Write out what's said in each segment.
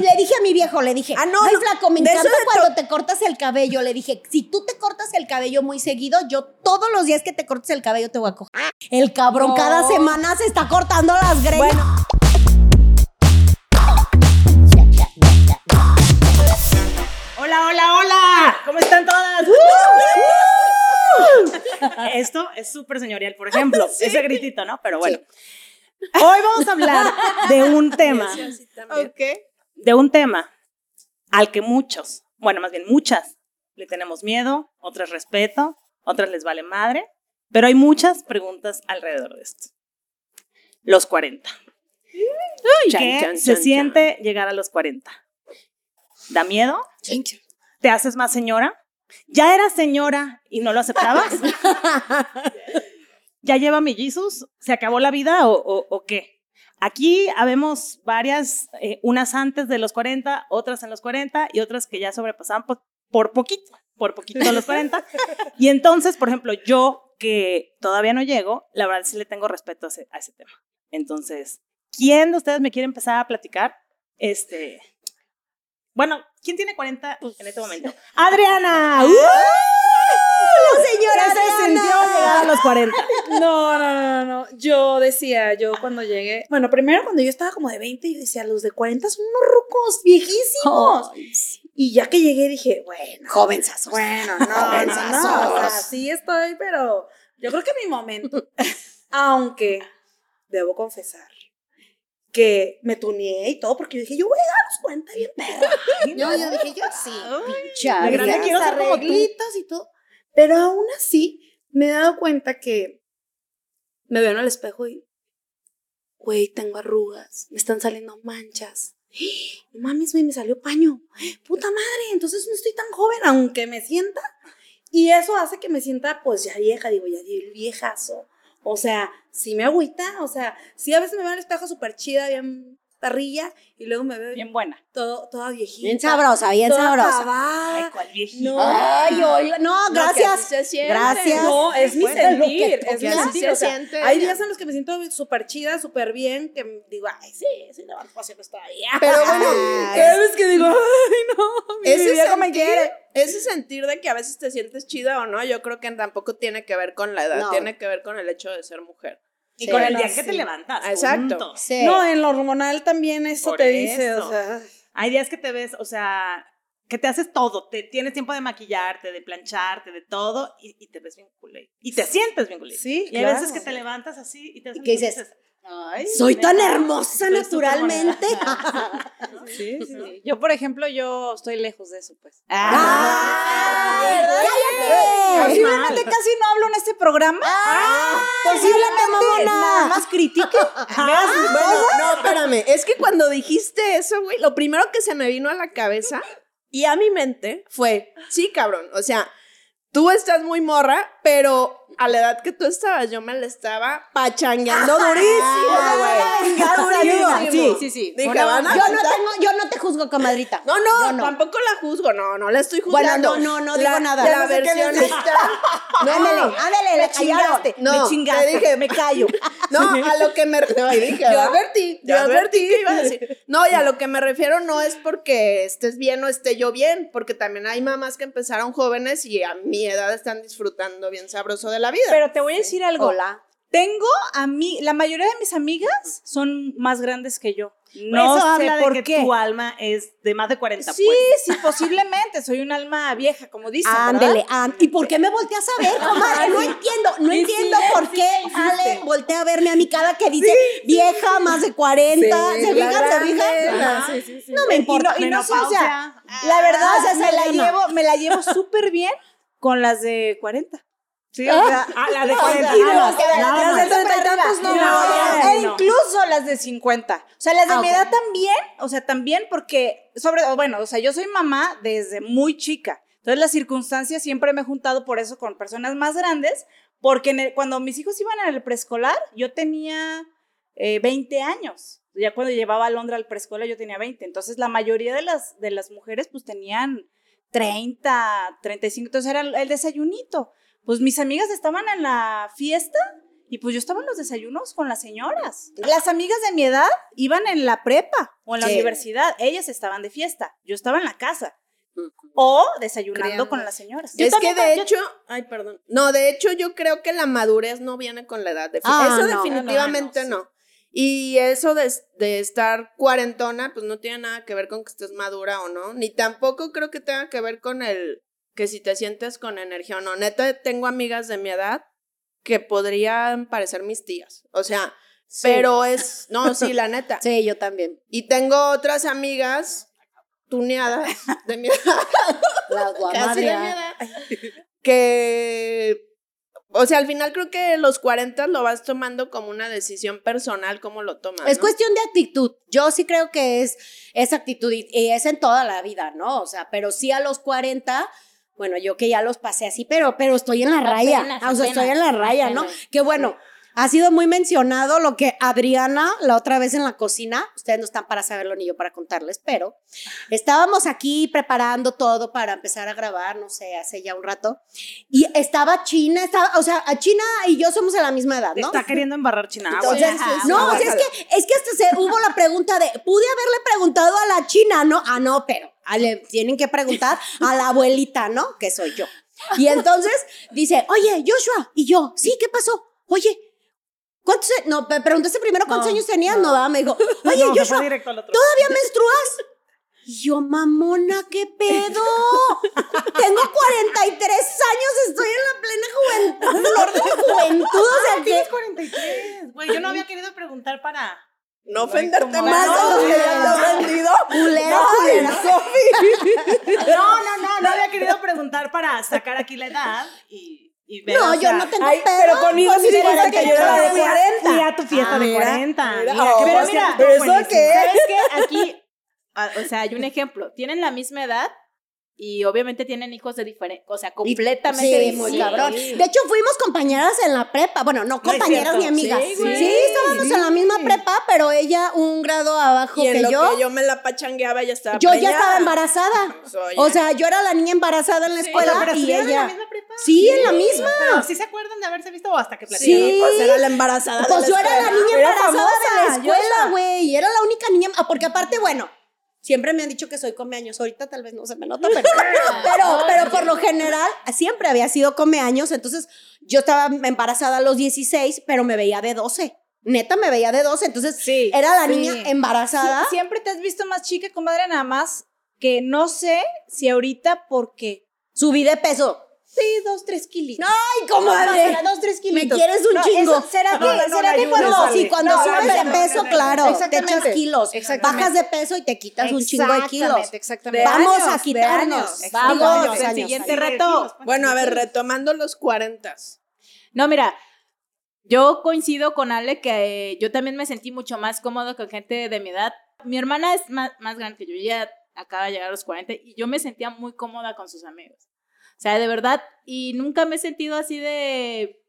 le dije a mi viejo, le dije, Ah, no, ay, no, flaco, me encanta cuando te cortas el cabello. Le dije, si tú te cortas el cabello muy seguido, yo todos los días que te cortes el cabello te voy a coger. El cabrón No. cada semana se está cortando las greñas. Bueno. Hola, hola, hola. ¿Cómo están todas? Esto es súper señorial, por ejemplo, ese gritito, ¿no? Pero bueno. Hoy vamos a hablar de un tema, Ok. De un tema al que muchos, bueno, más bien muchas, le tenemos miedo, otras respeto, otras les vale madre, pero hay muchas preguntas alrededor de esto. Los 40. ¿Qué Chan, chan, se chan, siente llegar a los 40? ¿Da miedo? ¿Te haces más señora? ¿Ya eras señora y no lo aceptabas? ¿Ya lleva mi Jesus? ¿Se acabó la vida o, o- o qué? Aquí habemos varias, eh, unas antes de los 40, otras en los 40 y otras que ya sobrepasaban por, por poquito, por poquito los 40. Y entonces, por ejemplo, yo que todavía no llego, la verdad sí le tengo respeto a ese, a ese tema. Entonces, ¿quién de ustedes me quiere empezar a platicar? Este, bueno, ¿quién tiene 40 en este momento? ¡Adriana! ¡Uh! señora ¿Qué se sintió llegar a los 40? No, no, no, no. Yo decía, yo cuando llegué. Bueno, primero cuando yo estaba como de 20, yo decía, los de 40 son unos rucos viejísimos. Y ya que llegué dije, bueno. Jovenzazos. Bueno, no, no, no. O sea, sí estoy, pero yo creo que mi momento. Aunque debo confesar que me tuneé y todo, porque yo dije, yo voy a a los 40 bien perra. Yo, yo dije, yo sí. Grande Adriana. quiero ser como tú. y todo. Pero aún así, me he dado cuenta que me veo en el espejo y, güey, tengo arrugas, me están saliendo manchas. No mames, me salió paño. Puta madre, entonces no estoy tan joven, aunque me sienta. Y eso hace que me sienta, pues ya vieja, digo, ya viejazo. O sea, sí me agüita, o sea, sí a veces me veo en el espejo súper chida, bien parrilla, y luego me veo Bien buena. todo, toda viejita. Bien sabrosa, bien toda sabrosa. Ay, cuál viejita. No. Ay, oiga, no, gracias. Gracias. No, es mi Bueno, sentir, es mi sentir. se o sea, siente. hay días en los que me siento súper chida, súper bien, que digo, ay, sí, sí, levanto pasiones todavía. Pero bueno, Cada vez que digo, ay, no, mi ese me quiere. ese sentir de que a veces te sientes chida o no, yo creo que tampoco tiene que ver con la edad, No. tiene que ver con el hecho de ser mujer. Y Sí, con el no, día que te levantas. Exacto. Sí. No, en lo hormonal también eso Por te dice, eso. o sea, Hay días que te ves, o sea, que te haces todo. Te, tienes tiempo de maquillarte, de plancharte, de todo, y, y te ves bien culé. Y te sientes bien culé. Sí, Y hay veces que te levantas así y te ¿Y qué dices? Ay, Soy tan hermosa naturalmente. sí, sí, sí. Yo, por ejemplo, yo estoy lejos de eso, pues. ¡Ah! ¡Cállate! Posiblemente casi no hablo en este programa. ¡Ah! Posiblemente, mamona. Nada más critique. Bueno, no, espérame, es que cuando dijiste eso, güey, lo primero que se me vino a la cabeza y a mi mente fue, sí, cabrón, o sea, tú estás muy morra, pero a la edad que tú estabas, yo me la estaba pachangueando durísimo, güey. Sí, sí, sí. Dije, Bueno, van a yo no tengo, yo no te juzgo, comadrita. No, no, tampoco la juzgo, no, no la estoy Bueno, juzgando. no, no, no digo La- nada. La qué versión está. No, ándale, ándale, la callaron. No, me chingaste, te dije, me callo. No, a lo que me no, dije, Yo advertí, Yo yo advertí que iba a decir. No, y a lo que me refiero no es porque estés bien o esté yo bien, porque también hay mamás que empezaron jóvenes y a mi edad están disfrutando bien sabroso de la vida. Pero te voy a decir algo. Hola. Tengo a mí, la mayoría de mis amigas son más grandes que yo. No sé habla de por que qué. tu alma es de más de 40, Sí, pues. sí, posiblemente. Soy un alma vieja, como dicen. Ándele, and- ¿y por qué me volteas a ver, comadre? No entiendo, no Sí, entiendo sí, por sí, qué sí, Ale sí. voltea a verme a mi cara que dice vieja, más de 40. Sí, ¿Se la fijan? ¿Se grande, fijan? la- Ajá. sí, sí, sí. No me importa. Y no, y no sé, o sea, la verdad, Ah, me la Selena. llevo, me la llevo súper bien con las de 40. Sí, o sea, Ah, la de o sea, 40 y nada no, más, que nada las de treinta y tantos no, No, no, no. e incluso las de 50. O sea, las de Ah, mi edad también, o sea, también porque, sobre, bueno, o sea, yo soy mamá desde muy chica. Entonces, las circunstancias siempre me he juntado por eso con personas más grandes, porque en el- cuando mis hijos iban en el preescolar, yo tenía eh, 20 años. Ya cuando llevaba a Londra al preescolar, yo tenía 20. Entonces, la mayoría de las, de las mujeres, pues tenían 30, 35. Entonces, era el desayunito. Pues mis amigas estaban en la fiesta Y pues yo estaba en los desayunos con las señoras. Las amigas de mi edad iban en la prepa o en la Sí. universidad. Ellas estaban de fiesta. Yo estaba en la casa. O desayunando con las señoras. es que de yo- hecho, ay, perdón. No, de hecho yo creo que la madurez no viene con la edad. Defi- Ah, eso no, definitivamente no, no, no. Y eso de, de estar cuarentona, pues no tiene nada que ver con que estés madura o no. Ni tampoco creo que tenga que ver con el que si te sientes con energía o no. Neta, tengo amigas de mi edad que podrían parecer mis tías. O sea, pero es, no, sí, la neta. Sí, yo también. Y tengo otras amigas tuneadas de mi edad La casi de mi edad, que, o sea, al final creo que los 40 lo vas tomando como una decisión personal, cómo lo tomas. Es ¿no? cuestión de actitud. Yo sí creo que es esa actitud y, y es en toda la vida, ¿no? O sea, pero sí a los 40, bueno, yo que ya los pasé así, pero, pero estoy en la raya. Apenas, o sea, estoy en la raya, ¿no? Que bueno, ha sido muy mencionado lo que Adriana, la otra vez en la cocina, ustedes no están para saberlo ni yo para contarles, pero estábamos aquí preparando todo para empezar a grabar, no sé, hace ya un rato, y estaba China, estaba, o sea, a China y yo somos de la misma edad, ¿no? está queriendo embarrar China. Entonces, no, o sea, es que, es que hasta se hubo la pregunta de, pude haberle preguntado a la china, ¿no? Ah, no, pero ah, le tienen que preguntar a la abuelita, ¿no? Que soy yo. Y entonces dice, oye, Joshua, y yo, sí, ¿qué pasó? Oye, ¿cuántos? No, me preguntaste primero cuántos No, años tenías, no, ¿verdad? Me dijo, oye, no, otro. ¿todavía menstruas? Y yo, mamona, ¿qué pedo? Tengo 43 años, estoy en la plena juventud, flor de mi juventud, o sea, que... Tienes 43. Güey, yo no había querido preguntar para. No ofenderte más No, de lo que no, ya te culera. No, no, no, no había querido preguntar para sacar aquí la edad y, y ver. No, o yo sea, no tengo Ay, pedo. pero conmigo sí dijiste sí que yo era de tengo- 40. Fui a tu fiesta Ah, de mira, 40. mira, Mira, oh, Pero mira, ¿pero eso qué? ¿Sabes qué? Aquí, ah, o sea, hay un ejemplo. Tienen la misma edad y obviamente tienen hijos de diferente, o sea, completamente Sí, muy cabrón. De hecho, fuimos compañeras en la prepa. Bueno, no compañeras ni amigas. Sí, estábamos en la misma prepa, pero ella un grado abajo Y en que lo yo. que yo me la pachangueaba ya estaba Yo ya estaba embarazada. Pues. O sea, yo era la niña embarazada en la escuela pero y estuvieron en ella. la misma prepa. Sí, en la misma. Pero sí se acuerdan de haberse visto o hasta que platicaron. Sí. pues era la embarazada de Pues la yo era la niña Era embarazada de la escuela, güey. Y era la única niña. ah, Porque aparte, bueno, siempre me han dicho que soy comeaños. Ahorita tal vez no se me nota, pero, pero, pero por lo general siempre había sido comeaños. Entonces yo estaba embarazada a los 16, pero me veía de 12. Neta, me veía de 12. Entonces Sí, era la sí. niña embarazada. Sí, siempre te has visto más chica, comadre, nada más que no sé si ahorita porque Subí de peso. Sí, dos, tres kilitos. Ay, comadre. dos, tres Me kilitos. quieres un No, chingo. eso- ¿Será que, No, no, no, será que cuando No, sí, cuando No, subes no, de no, peso, no, no, claro, te echas kilos. Exactamente. Bajas de peso y te quitas un chingo de kilos. Exactamente, exactamente. Vamos a quitarnos. Vamos, el siguiente reto. Bueno, a ver, retomando los 40. No, mira, yo coincido con Ale que eh, yo también me sentí mucho más cómodo con gente de mi edad. Mi hermana es más, más grande que yo, ella acaba de llegar a los 40 y yo me sentía muy cómoda con sus amigos. Sea, de verdad, y nunca me he sentido así de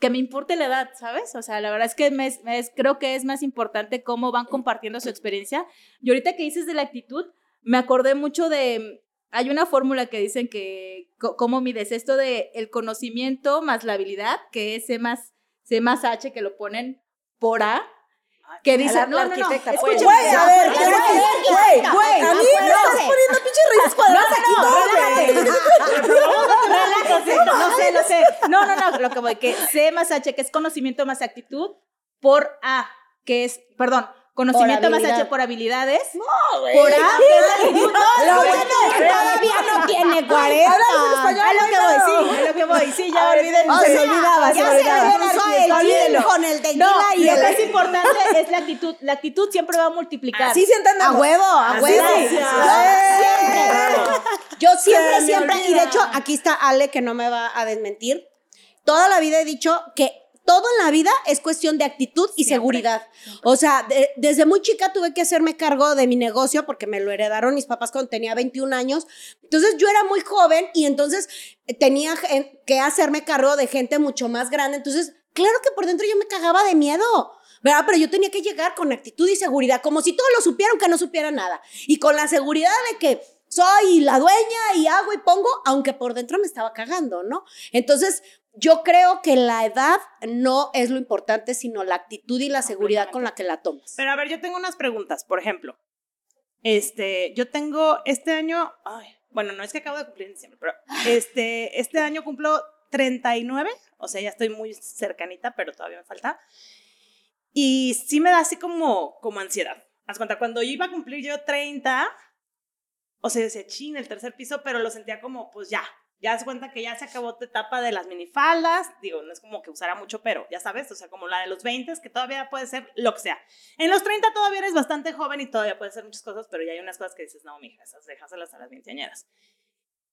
que me importe la edad, ¿sabes? O sea, la verdad es que me, creo que es más importante cómo van compartiendo su experiencia. Y ahorita que dices de la actitud, me acordé mucho de, hay una fórmula que dicen que, ¿cómo mides esto de el conocimiento más la habilidad? Que es C más, C más H, que lo ponen por A, que dice, la- no, la no, no, pues. Güey, a ver, güey, escúchame, güey, a mí me estás poniendo pinches raíces cuadradas aquí todo, güey. Relájate, no sé, no sé. No, no, no, lo que voy, que C más H, que es conocimiento más actitud, por A, que es, perdón, conocimiento más habilidad. H por habilidades. Por A, que es actitud. Lo bueno es que todavía no tiene 40. A lo que voy, sí, a lo que voy, sí, ya olviden. O se me olvidaba, se ya me se olvidaba. le cruzó el Olvídenlo. con el tequila No, y lo es importante es la actitud. La actitud siempre va a multiplicar. Sí, sí A entendemos. huevo, a huevo. es. Yo siempre, siempre, Se me y de hecho aquí está Ale que no me va a desmentir. Toda la vida he dicho que todo en la vida es cuestión de actitud y seguridad. O sea, de- desde muy chica tuve que hacerme cargo de mi negocio porque me lo heredaron mis papás cuando tenía 21 años. Entonces yo era muy joven y entonces eh, tenía gen- que hacerme cargo de gente mucho más grande. Entonces, claro que por dentro yo me cagaba de miedo. ¿verdad? Pero yo tenía que llegar con actitud y seguridad, como si todos lo supieran, que no supiera nada. Y con la seguridad de que soy la dueña y hago y pongo, aunque por dentro me estaba cagando, ¿no? Entonces, yo creo que la edad no es lo importante, sino la actitud y la seguridad con la que la tomas. Pero a ver, yo tengo unas preguntas. Por ejemplo, este, yo tengo este año, ay, bueno, no es que acabo de cumplir en diciembre, pero este, este año cumplo 39, o sea, ya estoy muy cercanita, pero todavía me falta. Y sí me da así como, como ansiedad. Haz cuenta, cuando iba a cumplir yo 30, o sea, decía, chin, el tercer piso, pero lo sentía como, pues ya, ya das cuenta que ya se acabó tu etapa de las minifaldas, digo, no es como que usara mucho, pero ya sabes, o sea, como la de los 20, que todavía puede ser lo que sea. En los 30 todavía eres bastante joven y todavía puedes hacer muchas cosas, pero ya hay unas cosas que dices, no, mija, esas déjaselas a las veinteañeras.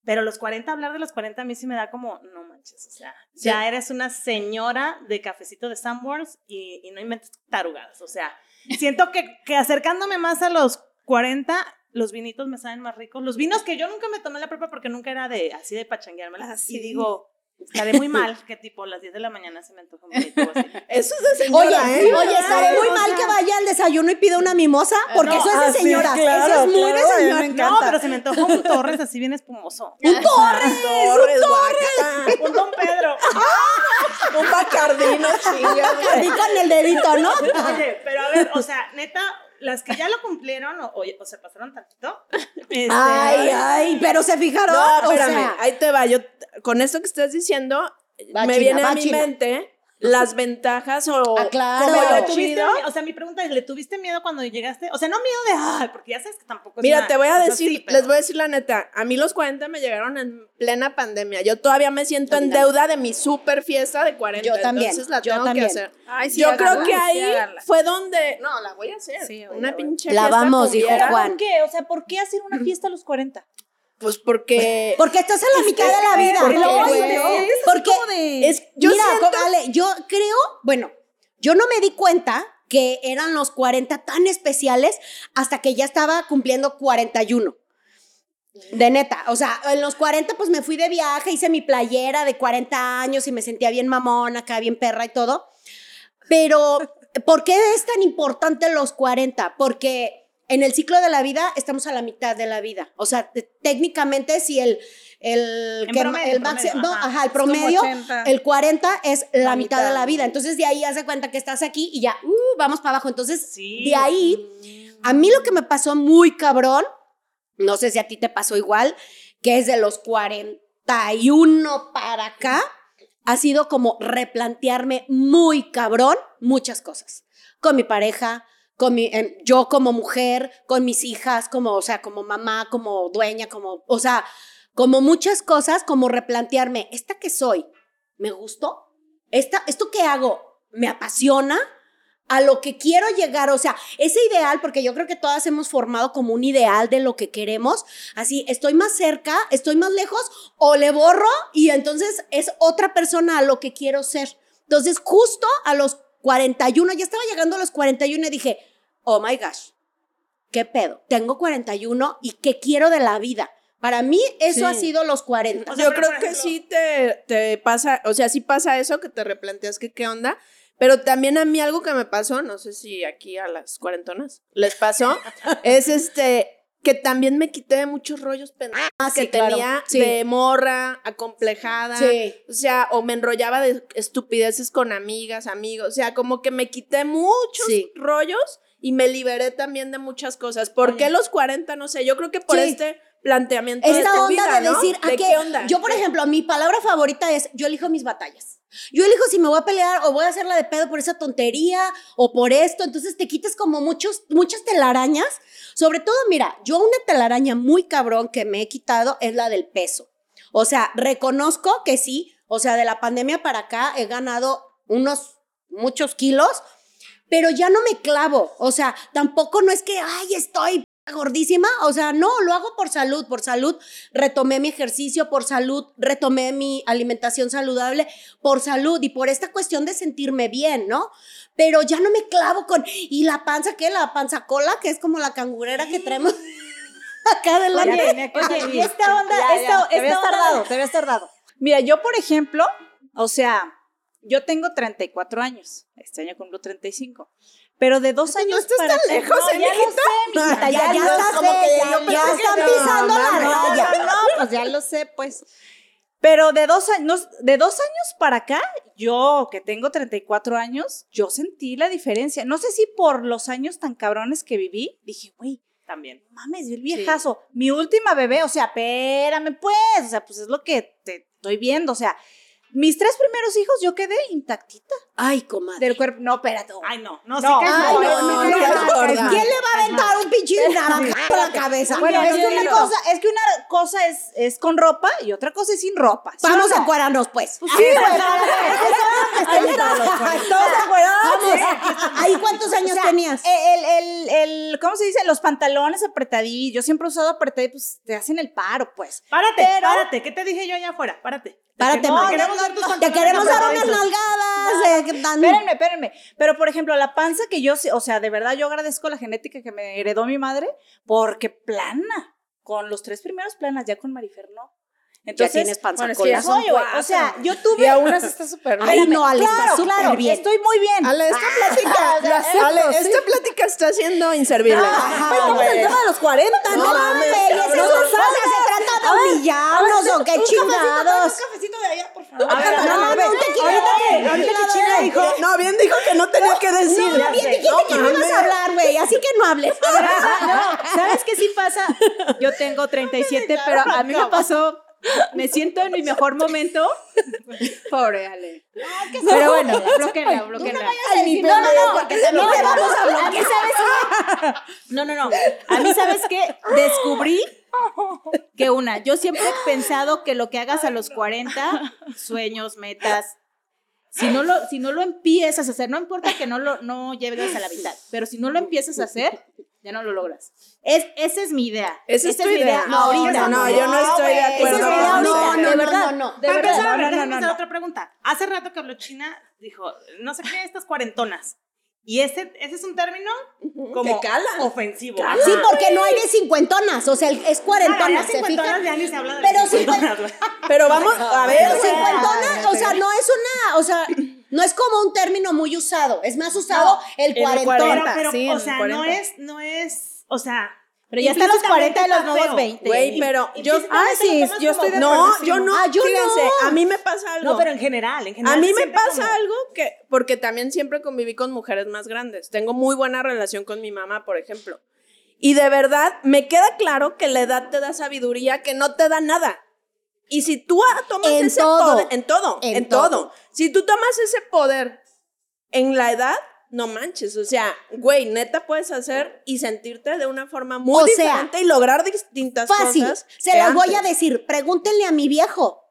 Pero los 40, hablar de los 40 a mí sí me da como, no manches, o sea, ya eres una señora de cafecito de Sanborns y, y no inventes tarugadas, o sea, siento que, que acercándome más a los 40, los vinitos me saben más ricos. Los vinos que yo nunca me tomé en la prepa porque nunca era de así de pachangueármela. Ah, sí. Y digo, estaré muy mal que tipo a las 10 de la mañana se me antoja un vinito así. Eso es de señora, Oye, ¿eh? oye, estaré muy mal que vaya al desayuno y pida una mimosa, porque No, eso es de ah, sí, señoras. claro, eso es muy claro, de me señora. encanta. No, pero se me antoja un Torres así bien espumoso. ¡Un torres! Torres, guácala. Un Don Pedro. Un bacardino, chinga. Así con el dedito, ¿no? Oye, pero a ver, o sea, neta, las que ya lo cumplieron o, o- o se pasaron tantito. este, Ay, ay, pero se fijaron. No, o espérame, sea, ahí te va. Yo, con esto que estás diciendo, Va, me China, viene va, a mi China. mente las ventajas o Ah, claro. como lo ¿le tuviste chido. o sea, mi pregunta es, ¿le tuviste miedo cuando llegaste? O sea, no miedo de, ay, porque ya sabes que tampoco es Mira, una- te voy a decir, sí, pero- les voy a decir la neta, a mí los 40 me llegaron en plena pandemia. Yo todavía me siento en deuda de mi super fiesta de 40. Yo también, Entonces la yo tengo también. que hacer. Ay, sí, yo creo que sí, ahí fue donde, no, la voy a hacer. Sí, una pinche La fiesta vamos, dijo. Juan. ¿Por qué? O sea, ¿por qué hacer una fiesta a los 40? Pues porque Porque estás en la mitad de la vida. ¿Por qué, Porque- güey? Porque es, yo Mira, siento co- Ale, yo creo, bueno, yo no me di cuenta que eran los 40 tan especiales hasta que ya estaba cumpliendo 41. De neta, o sea, en los 40 pues me fui de viaje, hice mi playera de 40 años y me sentía bien mamona, acá bien perra y todo. Pero, ¿por qué es tan importante los 40? Porque en el ciclo de la vida estamos a la mitad de la vida. O sea, te- técnicamente si el, el, que- promedio, el promedio, máximo, no, ajá. el promedio, 80. el 40 es la, La mitad, de la vida. Entonces de ahí haz de cuenta que estás aquí y ya, uh, vamos para abajo. Entonces, Sí. de ahí, a mí lo que me pasó muy cabrón, no sé si a ti te pasó igual, que es de los 41 para acá, ha sido como replantearme muy cabrón muchas cosas. Con mi pareja, con mi, em, yo como mujer, con mis hijas, como, o sea, como mamá, como dueña, como, o sea, como muchas cosas, como replantearme, ¿esta que soy? ¿Me gustó? ¿Esta, ¿Esto que hago me apasiona? a lo que quiero llegar, o sea, ese ideal, porque yo creo que todas hemos formado como un ideal de lo que queremos, así, estoy más cerca, estoy más lejos, o le borro y entonces es otra persona a lo que quiero ser. Entonces, justo a los 41, ya estaba llegando a los 41 y dije, oh my gosh, ¿qué pedo? Tengo 41 y ¿qué quiero de la vida? Para mí eso Sí. ha sido los 40. O sea, yo creo que sí te, te pasa, o sea, sí pasa eso, que te replanteas que qué onda, pero también a mí algo que me pasó, no sé si aquí a las cuarentonas les pasó, es este, que también me quité de muchos rollos pendejos Ah, que sí, claro. tenía Sí. de morra, acomplejada, Sí. o sea, o me enrollaba de estupideces con amigas, amigos, o sea, como que me quité muchos Sí. rollos y me liberé también de muchas cosas. ¿Por qué los 40? No sé, yo creo que por Sí. este planteamiento de Esta tu onda vida, de ¿no? decir, ¿a ¿De qué? qué onda? Yo, por ejemplo, mi palabra favorita es, yo elijo mis batallas. Yo elijo si me voy a pelear o voy a hacerla de pedo por esa tontería o por esto. Entonces te quitas como muchos, muchas telarañas. Sobre todo, mira, yo una telaraña muy cabrón que me he quitado es la del peso. O sea, reconozco que sí, o sea, de la pandemia para acá he ganado unos, muchos kilos, pero ya no me clavo. O sea, tampoco no es que, ay, estoy gordísima, o sea, no, lo hago por salud, por salud retomé mi ejercicio, por salud retomé mi alimentación saludable, por salud y por esta cuestión de sentirme bien, ¿no? Pero ya no me clavo con, ¿y la panza qué? La panza cola, que es como la cangurera que traemos acá adelante. Oye, oye, y esta onda, Ya, esta, ya, te esta onda- tardado, te habías tardado. Mira, yo, por ejemplo, o sea, yo tengo 34 años. Este año cumplo 35. Pero de dos años estás para tan lejos, No, ¿eh, ya lo sé, mijita, Ya, ya, ya lo estás, sé. como que ya, yo ya pensé que están no, pisando la raya. No, no, pues ya lo sé, pues. Pero de dos años, de dos años para acá, yo que tengo 34 años, yo sentí la diferencia. No sé si por los años tan cabrones que viví, dije, güey, También. mames, yo el viejazo, mi última bebé, o sea, espérame pues, o sea, pues es lo que te estoy viendo, o sea, mis tres primeros hijos yo quedé intactita Ay, comadre. del cuerpo, no, espérate. Ay, no, no, No, sí que es Ay, no. ¿Quién le va a aventar un pinche naranja por la cabeza? Bueno, es que una cosa, es que una cosa es, es con ropa y otra cosa es sin ropa. ¿sí Vamos a no? encuadrarnos, pues. Sí, güey. ¿Ahí cuántos años tenías? El, el, el, ¿cómo se dice? Los pantalones apretadillos. Yo siempre he usado apretadillos, pues te hacen el paro, pues. Párate, párate. ¿Qué te dije yo allá afuera? Párate. Párate, no, queremos tus Te queremos dar unas nalgadas. eh, tan- Espérenme, espérenme. Pero, por ejemplo, la panza que yo, o sea, de verdad yo agradezco la genética que me heredó mi madre, porque plana. Con los tres primeros planas, ya con Marifer no. Ya Entonces, tienes panza bueno, es que ya güey, o sea, yo Y tuve. aún así está súper bien. Ay, no, Ale, está claro, súper claro, bien. estoy muy bien. Ale, esta plática, acepto, Ale, sí. esta plática está siendo inservible. Ajá, el tema de los 40, No ¿no? no se trata de humillarnos o qué chingados. cafecito de allá, por favor. A ver, No, no, un tequila. ahorita que, ahorita que China dijo, No, bien dijo que no tenía que decir. No, bien dijiste que no ibas a hablar, güey, así que no hables. No, ¿sabes qué sí pasa? Yo tengo 37, pero a mí me pasó, me siento en mi mejor momento. Pobre Ale. Pero bueno, bloqueenla, bloqueenla. No, no, no, porque también no, te vamos a a mí. ¿sabes qué? No, no, no. A mí, ¿sabes qué? Descubrí que una, yo siempre he pensado que lo que hagas a los 40, sueños, metas, si no lo, si no lo empiezas a hacer, no importa que no lo no llegues a la mitad, pero si no lo empiezas a hacer, ya no lo logras. Es, esa es mi idea. Esa es tu mi idea. No, ahorita. No, yo no estoy de Esa acuerdo es idea eso. ahorita, de no, verdad. no, no. De Para verdad. empezar, no, no, no, no. otra pregunta. Hace rato que habló China, dijo, no sé qué, estas cuarentonas. Y ese, ese es un término como Que cala. ofensivo. Sí, porque no hay de cincuentonas, o sea, el- es cuarentona, ¿se cincuentonas ya ni se habla de Pero cincuentonas. Pero vamos, a ver, Pero cincuentona, o sea, no es una, o sea, no es como un término muy usado, es más usado el el cuarentón. Pero, 40. pero, sí, o sea, no 40. es, no es, o sea. Pero ya están los 40 y los nuevos está 20. güey, pero yo, Ah, sí, yo estoy de no, acuerdo. yo no, Ah, yo fíjense, no. a mí me pasa algo. No, pero en general, en A general. mí se me pasa como- algo que, porque también siempre conviví con mujeres más grandes. Tengo muy buena relación con mi mamá, por ejemplo. Y de verdad, me queda claro que la edad te da sabiduría que no te da nada. Y si tú ah, tomas En ese todo. poder, en todo, En en, todo. todo. Si tú tomas ese poder en la edad, no manches, o sea, güey, neta puedes hacer y sentirte de una forma muy O sea, diferente y lograr distintas Fácil, cosas. se que las voy a decir, pregúntenle a mi viejo.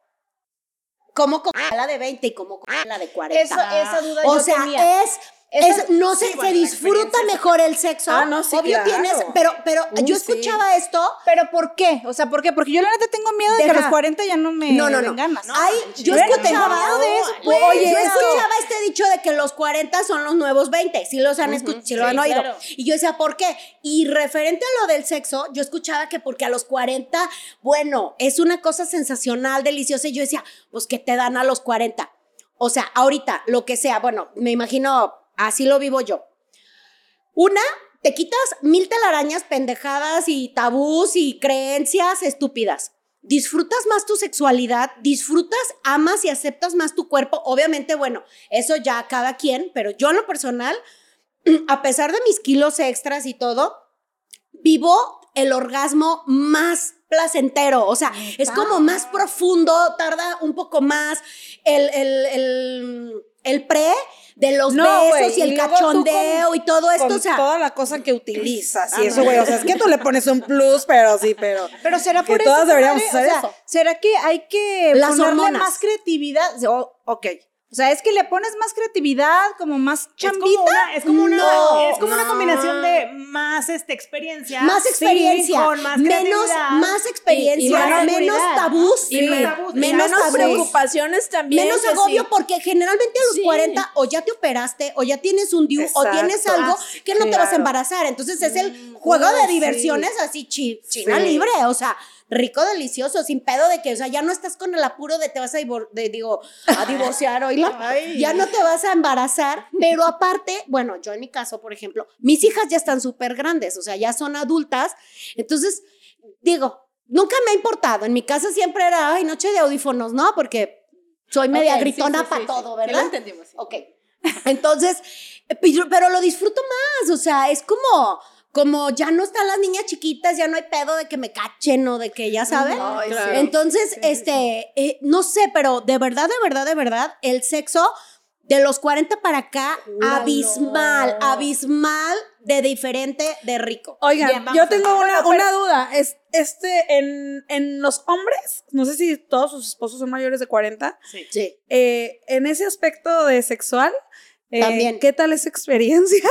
¿Cómo con la de 20 y cómo con la de 40? Eso, esa duda o yo sea, tenía. es, es- no se, sí, se bueno, la disfruta mejor el sexo. Ah, no, sí, Obvio claro. tienes, pero, pero Uy, yo sí. escuchaba esto. ¿Pero por qué? O sea, ¿por qué? Porque yo la neta tengo miedo de que a los 40 ya no me No, no, no. ganas. Ay, yo tengo escuchaba miedo de eso, yo escuchaba este dicho de que los 40 son los nuevos 20. Si los han escuchado, si lo han oído. claro. Y yo decía, ¿por qué? Y referente a lo del sexo, yo escuchaba que porque a los 40, bueno, es una cosa sensacional, deliciosa. Y yo decía, pues que te dan a los 40. O sea, ahorita, lo que sea, bueno, me imagino, así lo vivo yo. Una, te quitas mil telarañas, pendejadas y tabús y creencias estúpidas. Disfrutas más tu sexualidad, disfrutas, amas y aceptas más tu cuerpo. Obviamente, bueno, eso ya cada quien, pero yo en lo personal, a pesar de mis kilos extras y todo, vivo el orgasmo más placentero, o sea, es como más profundo, tarda un poco más el, el, el, el pre de los No, besos y el y cachondeo con- y todo esto, Con o sea, toda la cosa que utilizas y eso, güey. O sea, es que tú le pones un plus, pero sí, pero. Pero será Que por eso. todas deberíamos hacer O sea, eso. ¿Será que hay que Las ponerle hormonas. más creatividad? O- ok. O sea, es que le pones más creatividad, como más Es chambita. como una, es como una, No, es como una combinación de más este, experiencia. más sí, experiencia, con más menos, creatividad. más experiencia, y menos tabús, Y menos tabús, menos, menos tabús, preocupaciones también. menos agobio, sí. porque generalmente a los Sí. 40 o ya te operaste, o ya tienes un DIU, o tienes algo Ah, que no te vas a embarazar. Entonces es el juego uy, de sí. diversiones así chi- china Sí. libre, o sea, rico, delicioso, sin pedo de que, o sea, ya no estás con el apuro de te vas a, de, digo, a divorciar, oíla, ya no te vas a embarazar, pero aparte, bueno, yo en mi caso, por ejemplo, mis hijas ya están súper grandes, o sea, ya son adultas, entonces, digo, nunca me ha importado. En mi casa siempre era, ay, noche de audífonos, ¿no? Porque soy media gritona sí, sí, para sí. todo, ¿verdad? lo entendimos. Ok. Entonces, eh, pero, pero lo disfruto más, o sea, es como, como ya no están las niñas chiquitas, ya no hay pedo de que me cachen o de que ya saben. Ay, Claro. sí. Entonces, este, eh, no sé, pero de verdad, de verdad, de verdad, el sexo de los 40 para acá, abismal, abismal de diferente de rico. Oigan, yo tengo una, Bueno, una duda. Es, este, en, en los hombres, no sé si todos sus esposos son mayores de 40, Sí. Sí. eh, en ese aspecto de sexual, eh, También. ¿qué tal es experiencia?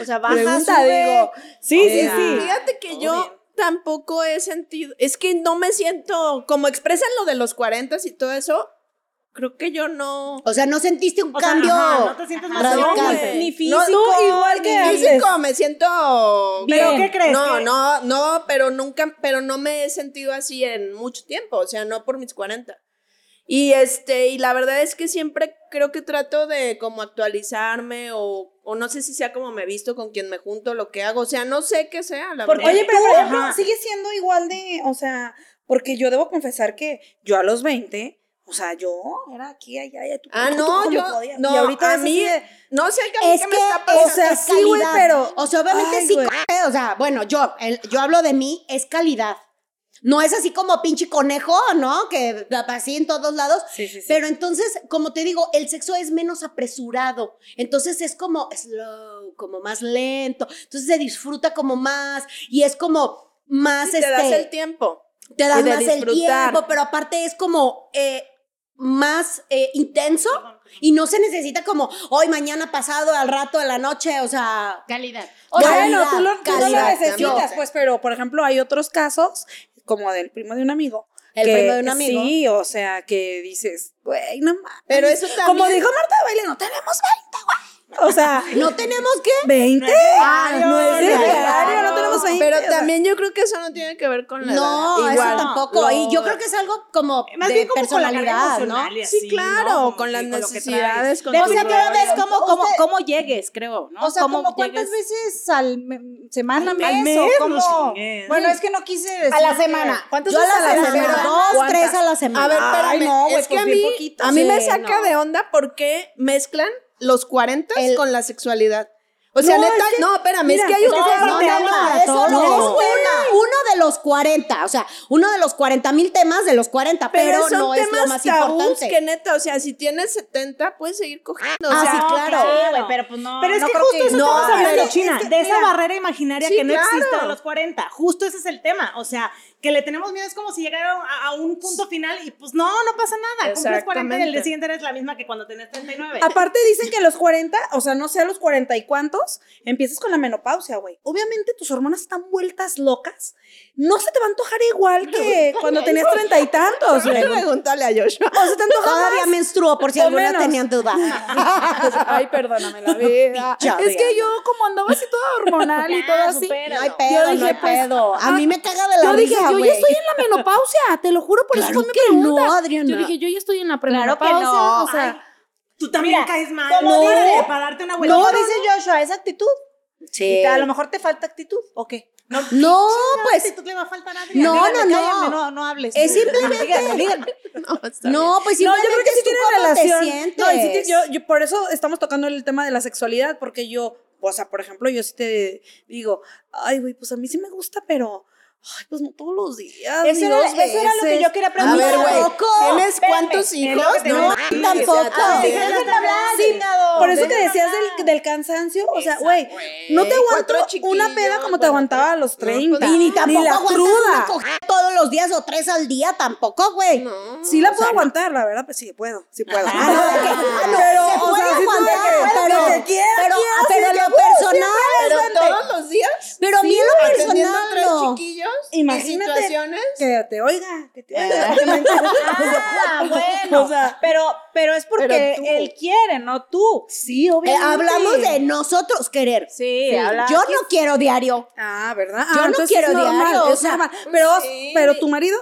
O sea, baja, Pregunta, sube. digo. Sí, sí, sí. Fíjate que yo tampoco he sentido, es que no me siento, como expresan lo de los 40 y todo eso, creo que yo no... O sea, no sentiste un O sea, cambio ajá, no te sientes más radical. Ni No, físico, tú igual que Ni antes. físico, me siento... ¿Pero bien. qué crees? No, no, no, pero nunca, pero no me he sentido así en mucho tiempo, o sea, no por mis 40. Y este, y la verdad es que siempre creo que trato de como actualizarme o, o no sé si sea como me visto con quien me junto, lo que hago, o sea, no sé qué sea, la Porque, verdad. oye, pero por Ajá. ejemplo, sigue siendo igual de, o sea, porque yo debo confesar que yo a los 20, o sea, yo era aquí, allá, allá, tú, Ah, tú, no, yo, podía. no, y ahorita a mí, así no sé qué, Es que, me está es, pasando. O sea, sí, güey, pero- O sea, obviamente Ay, sí, o sea, bueno, yo, el- yo hablo de mí, es calidad. No es así como pinche conejo, ¿no? Que así en todos lados. Sí, sí, sí. Pero entonces, como te digo, el sexo es menos apresurado. Entonces es como slow, como más lento. Entonces se disfruta como más y es como más Sí, te este. das el tiempo. te das de más el tiempo, pero aparte es como eh, más eh, intenso y no se necesita como hoy, mañana, pasado, al rato, a la noche, o sea. Calidad. o sea, bueno, tú lo, tú no lo necesitas, pues, pero por ejemplo, hay otros casos, como del primo de un amigo. El que- primo de un amigo. Sí, o sea, que dices, güey, no mames. Pero eso también. Como dijo Marta de Baile, no tenemos 20, güey. O sea, No tenemos que. 20. Ah, no es de no, diario, no tenemos 20. Pero también yo creo que eso no tiene que ver con la No, edad. eso Igual. tampoco. Y yo creo que es algo como Más de bien como con la carga personalidad, ¿no? Sí, claro, ¿no? Con las con lo que necesidades. Con De tu o sea, rollo. pero es como, como, Usted- cómo llegues, creo, ¿no? O sea, ¿Cómo como cuántas veces al semana, Al mes, mes, o no como... chingues. Bueno, es que no quise decir A la semana. ¿Cuántas Yo a veces la semana, dos, tres a la semana. A ver, espérame. no, es que pues a mí, a mí me saca no. de onda porque mezclan los 40 El- con la sexualidad. O sea, No, neta, es que- no, espérame, mira, es que hay un no, tema- No, no, todos. no es No. una. Uno de los 40, o sea, uno de los 40 mil temas de los 40, pero, pero, son no es lo más tabús importante. que neta, o sea, si tienes 70, puedes seguir cogiendo. O Ah, sea, sí, claro. Sí, güey, pero pues no. Pero es no que creo justo eso no, estamos hablando, China, es que, de esa mira, barrera imaginaria sí, que no existe claro. a los 40. Justo ese es el tema. O sea, que le tenemos miedo es como si llegaron a, a un punto final y pues no, no pasa nada. Cumples 40 y el día siguiente eres la misma que cuando tenías 39. Aparte dicen que a los 40, o sea, no sé a los 40 y cuántos, empiezas con la menopausia, güey. Obviamente tus hormonas están vueltas locas. No se te va a antojar igual que cuando tenías treinta y tantos. Pregúntale a Joshua. O se te antoja Todavía más. menstruó, por si O alguna menos. tenían duda. Ay, perdóname la vida. Es que yo como andaba así toda hormonal y todo así. No hay Yo pedo, no dije, hay pues, pedo. A mí me caga de la Yo dije, risa, yo ya estoy en la menopausia, te lo juro, por Claro eso fue mi que pregunta. no, Adriana. Yo dije, yo ya estoy en la Claro que premenopausia, no. o sea, Tú también Mira, caes mal. como No, dice- para darte una vuelta. como dice Joshua, es actitud. Sí. Y a lo mejor te falta actitud, ¿o qué? No, No, pues. pues, tú le va a faltar a Adrián. No, no, cállenme, no. no, no hables. Es simplemente- Díganme, díganme. No, no, pues No, yo simplemente creo que sí tiene relación. No, y sí yo, yo- por eso estamos tocando el tema de la sexualidad, porque yo, o sea, por ejemplo, yo sí te digo, ay, güey, pues a mí sí me gusta, pero, ay, pues no todos los días. Eso ni era, eso era lo que yo quería A preguntar. ver, güey. ¿tienes cuántos hijos? No, Tampoco. o sea, Sí, por eso que decías del, del cansancio, o sea, güey, no te aguanto una peda chiquillos, como te aguantaba a los pero- 30. No, Y ni tampoco la aguantas cruda. una todos los días o tres al día, tampoco, güey. No. Sí la puedo aguantar, la verdad, pues sí, puedo, sí puedo. Ah, no, ah, no, Pero, se o puede sea, sí tuve aguantar, que- pero, lo que quiera, pero, quiera, ah, pero sí que, lo personal, Pero todos los días. pero a mí lo personal, tres no. Imagínate. En situaciones. Que te oiga, que te Eh. oiga. Ah, bueno. O sea, pero, pero es porque Pero él quiere, no tú. Sí, Eh, obviamente. hablamos de nosotros querer. Sí, Yo no quiero diario. Ah, ¿verdad? Yo Ah, no quiero es normal, diario, o sea. Pero, sí. pero tu marido,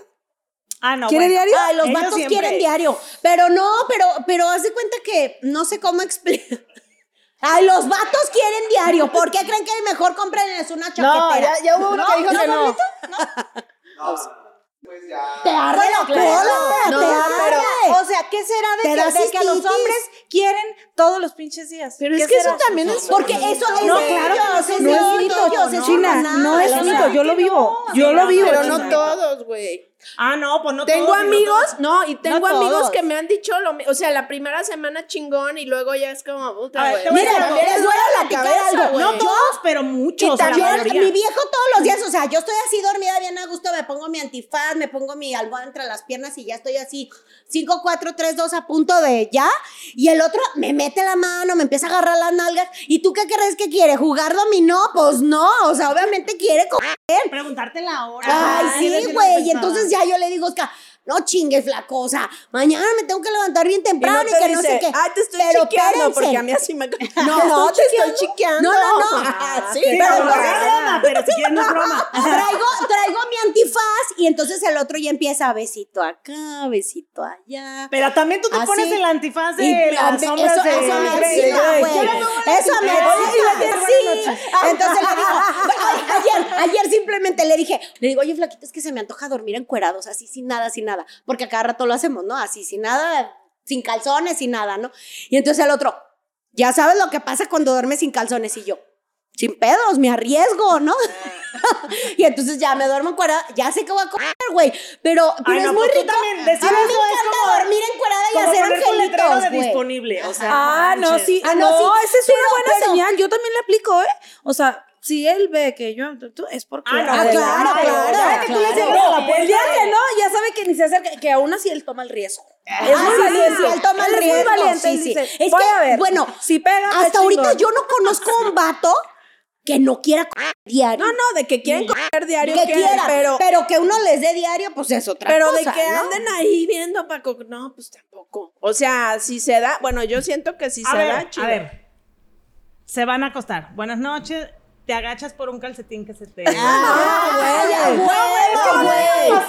Ah, no. ¿Quiere bueno. diario? Ay, los Ellos vatos siempre. quieren diario. Pero no, pero, pero haz de cuenta que no sé cómo explicar. Ay, los vatos quieren diario. ¿Por qué creen que mejor comprenles una chaquetera? No, ya, ya hubo uno que dijo que no. cola, No, te pero- arde. O sea, ¿qué será Te de que, de que a los hombres quieren todos los pinches días? Pero es ¿Qué que eso también es Porque eso es No, de claro ellos, es no de ellos, es China, no es yo lo vivo, yo lo vivo. Pero no todos, güey. Ah, no, pues no Tengo todos, y no amigos, no, y tengo No amigos todos. que me han dicho lo mismo. O sea, la primera semana chingón y luego ya es como, puta, güey. Mira, les voy a platicar algo. No todos, pero muchos. Yo, mayoría. mi viejo todos los días, o sea, yo estoy así dormida bien a gusto, me pongo mi antifaz, me pongo mi almohada entre las piernas y ya estoy así 5, 4, 3, 2 a punto de ya. Y el otro me mete la mano, me empieza a agarrar las nalgas. ¿Y tú qué crees que quiere? ¿Jugar dominó? Pues no, o sea, obviamente quiere coger. Preguntarte la hora. Ay, Ay, sí, güey. Y entonces ya yo le digo, Oscar, no chingues, flaco. O sea, mañana me tengo que levantar bien Y no temprano y, que dice, no sé qué. ay, te estoy Pero espérense. porque a mí así me... No, no, te estoy chiqueando. No, no, no. Ah, sí, pero pero no es broma, pero si quieres no es broma. traigo, traigo mi antifaz y entonces el otro ya empieza besito acá, besito allá. Pero también tú te Así. pones el antifaz de Y las sombras eso, de eso me Ay, güey. Eso me. Sí. Entonces le digo, a- ayer, ayer simplemente le dije, le digo, oye, flaquito, es que se me antoja dormir encuerados, así sin nada, sin nada. Porque a cada rato lo hacemos, ¿no? Así, sin nada, sin calzones, sin nada, ¿no? Y entonces el otro, ya sabes lo que pasa cuando duermes sin calzones. Y yo, sin pedos, me arriesgo, ¿no? y entonces ya me duermo encuerada, ya sé que voy a comer, güey. Pero, pero Ay, es no, muy pues rico. también, a mí me eso es encanta como- dormir encuerada y Como hacer de angelitos, güey. disponible. O sea, Ah, no, sí. Ah, no, no, sí, esa es pero- una buena pero- señal. Yo también le aplico, ¿eh? O sea, si él ve que yo, tú- tú- es porque. Ah, no, Ah, claro, claro, Ya que tú le claro. la No, puerta, el día que no, ya sabe que ni se acerca, que aún así él toma el riesgo. Ah, es muy sí, valiente. sí, él toma el es muy riesgo, valiente. sí, dice, Es voy que, a ver. bueno, si pega, Hasta ahorita yo no conozco un vato que no quiera comer diario. No, no, de que quieren comer diario, que quieren, quiera, pero... pero, que uno les dé diario, pues es otra Pero cosa. de que ¿no? anden ahí viendo para no, pues tampoco. O sea, si se da, bueno, yo siento que si A se ver, da, chido. a ver. Se van a acostar. Buenas noches. Te agachas por un calcetín que se te. Ah, güey, a huevo,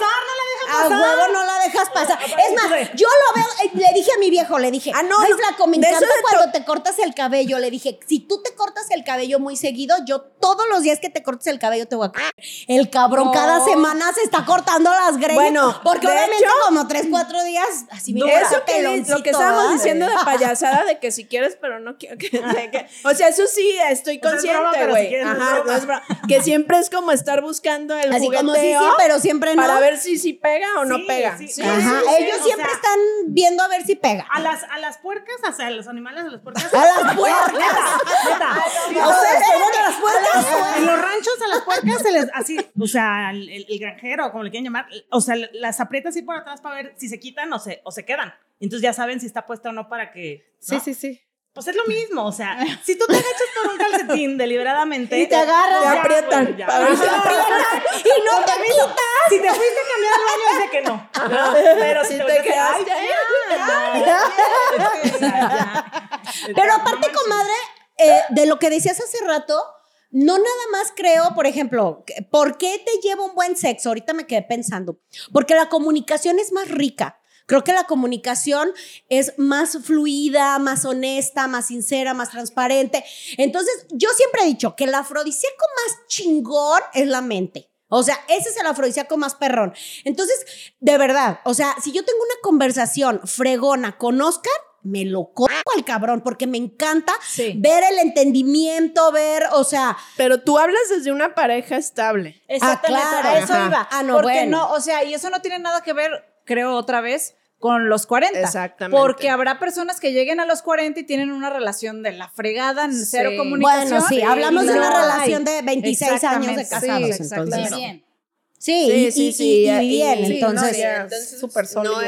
A huevo no la dejas pasar. Es más, yo lo veo, eh, le dije a mi viejo, le dije, Ah, no, ay, flaco, me encanta cuando te cortas el cabello. Le dije, si tú te cortas el cabello muy seguido, yo todos los días que te cortes el cabello te voy a. El cabrón cada semana se está cortando las greñas. Bueno, porque obviamente hecho- como tres, cuatro días, así me Eso que lo que estábamos diciendo de payasada de que si quieres, pero no quiero que, de que- o sea, eso sí estoy consciente, güey. no. Que siempre es como estar buscando el Así como sí, sí, pero siempre no. para ver si si pega o no Sí, pega. sí, Sí, Ajá, sí, ellos o siempre sea- están viendo a ver si pega. A las, a las puercas, o sea, a los animales, a las puercas. A las puertas. Neta. A ustedes a las puertas. En los ranchos a las puercas se les así, o sea, el, el- el granjero, como le quieren llamar, o sea, las aprietas así por atrás para ver si se quitan o se, o se quedan. Entonces ya saben si está puesta o no para que. ¿no? sí, sí. Pues es lo mismo, o sea, si tú te agachas por un calcetín deliberadamente. Y te agarran. Te aprietan, pues, ya. ver. Y no te quitas. Si te fuiste a cambiar al baño, dice que no. Pero si Si te, te ya. Pero aparte, comadre, eh, de lo que decías hace rato, no nada más creo, por ejemplo, ¿por qué te lleva un buen sexo? Ahorita me quedé pensando. Porque la comunicación es más rica. Creo que la comunicación es más fluida, más honesta, más sincera, más transparente. Entonces, yo siempre he dicho que el afrodisíaco más chingón es la mente. O sea, ese es el afrodisíaco más perrón. Entonces, de verdad, o sea, si yo tengo una conversación fregona con Oscar, me lo cojo al cabrón, porque me encanta Sí. ver el entendimiento, ver, o sea, Pero tú hablas desde una pareja estable. Exactamente, claro. a eso Ajá. iba. Ah, no, porque bueno. no, o sea, y eso no tiene nada que ver, creo, otra vez, con los 40. Exactamente. Porque habrá personas que lleguen a los 40 y tienen una relación de la fregada, cero comunicación. bueno, sí, hablamos de una no relación de 26 años de casados. sí, entonces. Bien. Sí, Sí, sí, y- sí, y- y y- bien, sí, entonces. súper no, todo.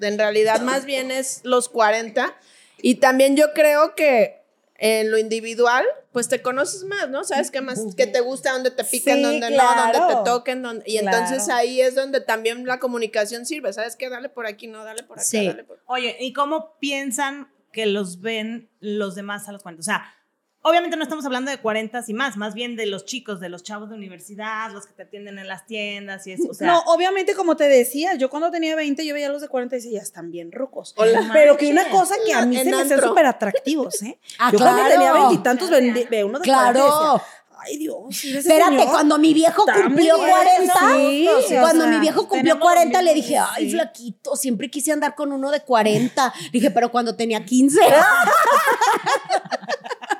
en realidad, más bien es los 40. Y también yo creo que en lo individual, pues te conoces más, ¿no? Sabes qué más, qué te gusta, dónde te pican, Sí, dónde no, dónde te toquen, dónde- y entonces ahí es donde también la comunicación sirve, ¿sabes qué? Dale por aquí, no, dale por acá, Sí. dale por Oye, ¿y cómo piensan que los ven los demás a los 40? O sea, obviamente no estamos hablando de 40 y más, más bien de los chicos, de los chavos de universidad, los que te atienden en las tiendas y eso. O sea, no, obviamente, como te decía, yo cuando tenía 20, yo veía a los de 40 y decía, ya están bien rucos. Hola. Pero que una cosa que a mí se me hacen súper atractivos, ¿eh? Ah, yo cuando claro. tenía veintitantos ve uno de 40 y Claro. decía, ay Dios, Espérate, señor". cuando mi viejo cumplió muy 40, bien, sí. o Cuando sea, mi viejo cumplió tenemos 40, lo le dije, ay, sí. flaquito, siempre quise andar con uno de 40. Dije, pero cuando tenía 15.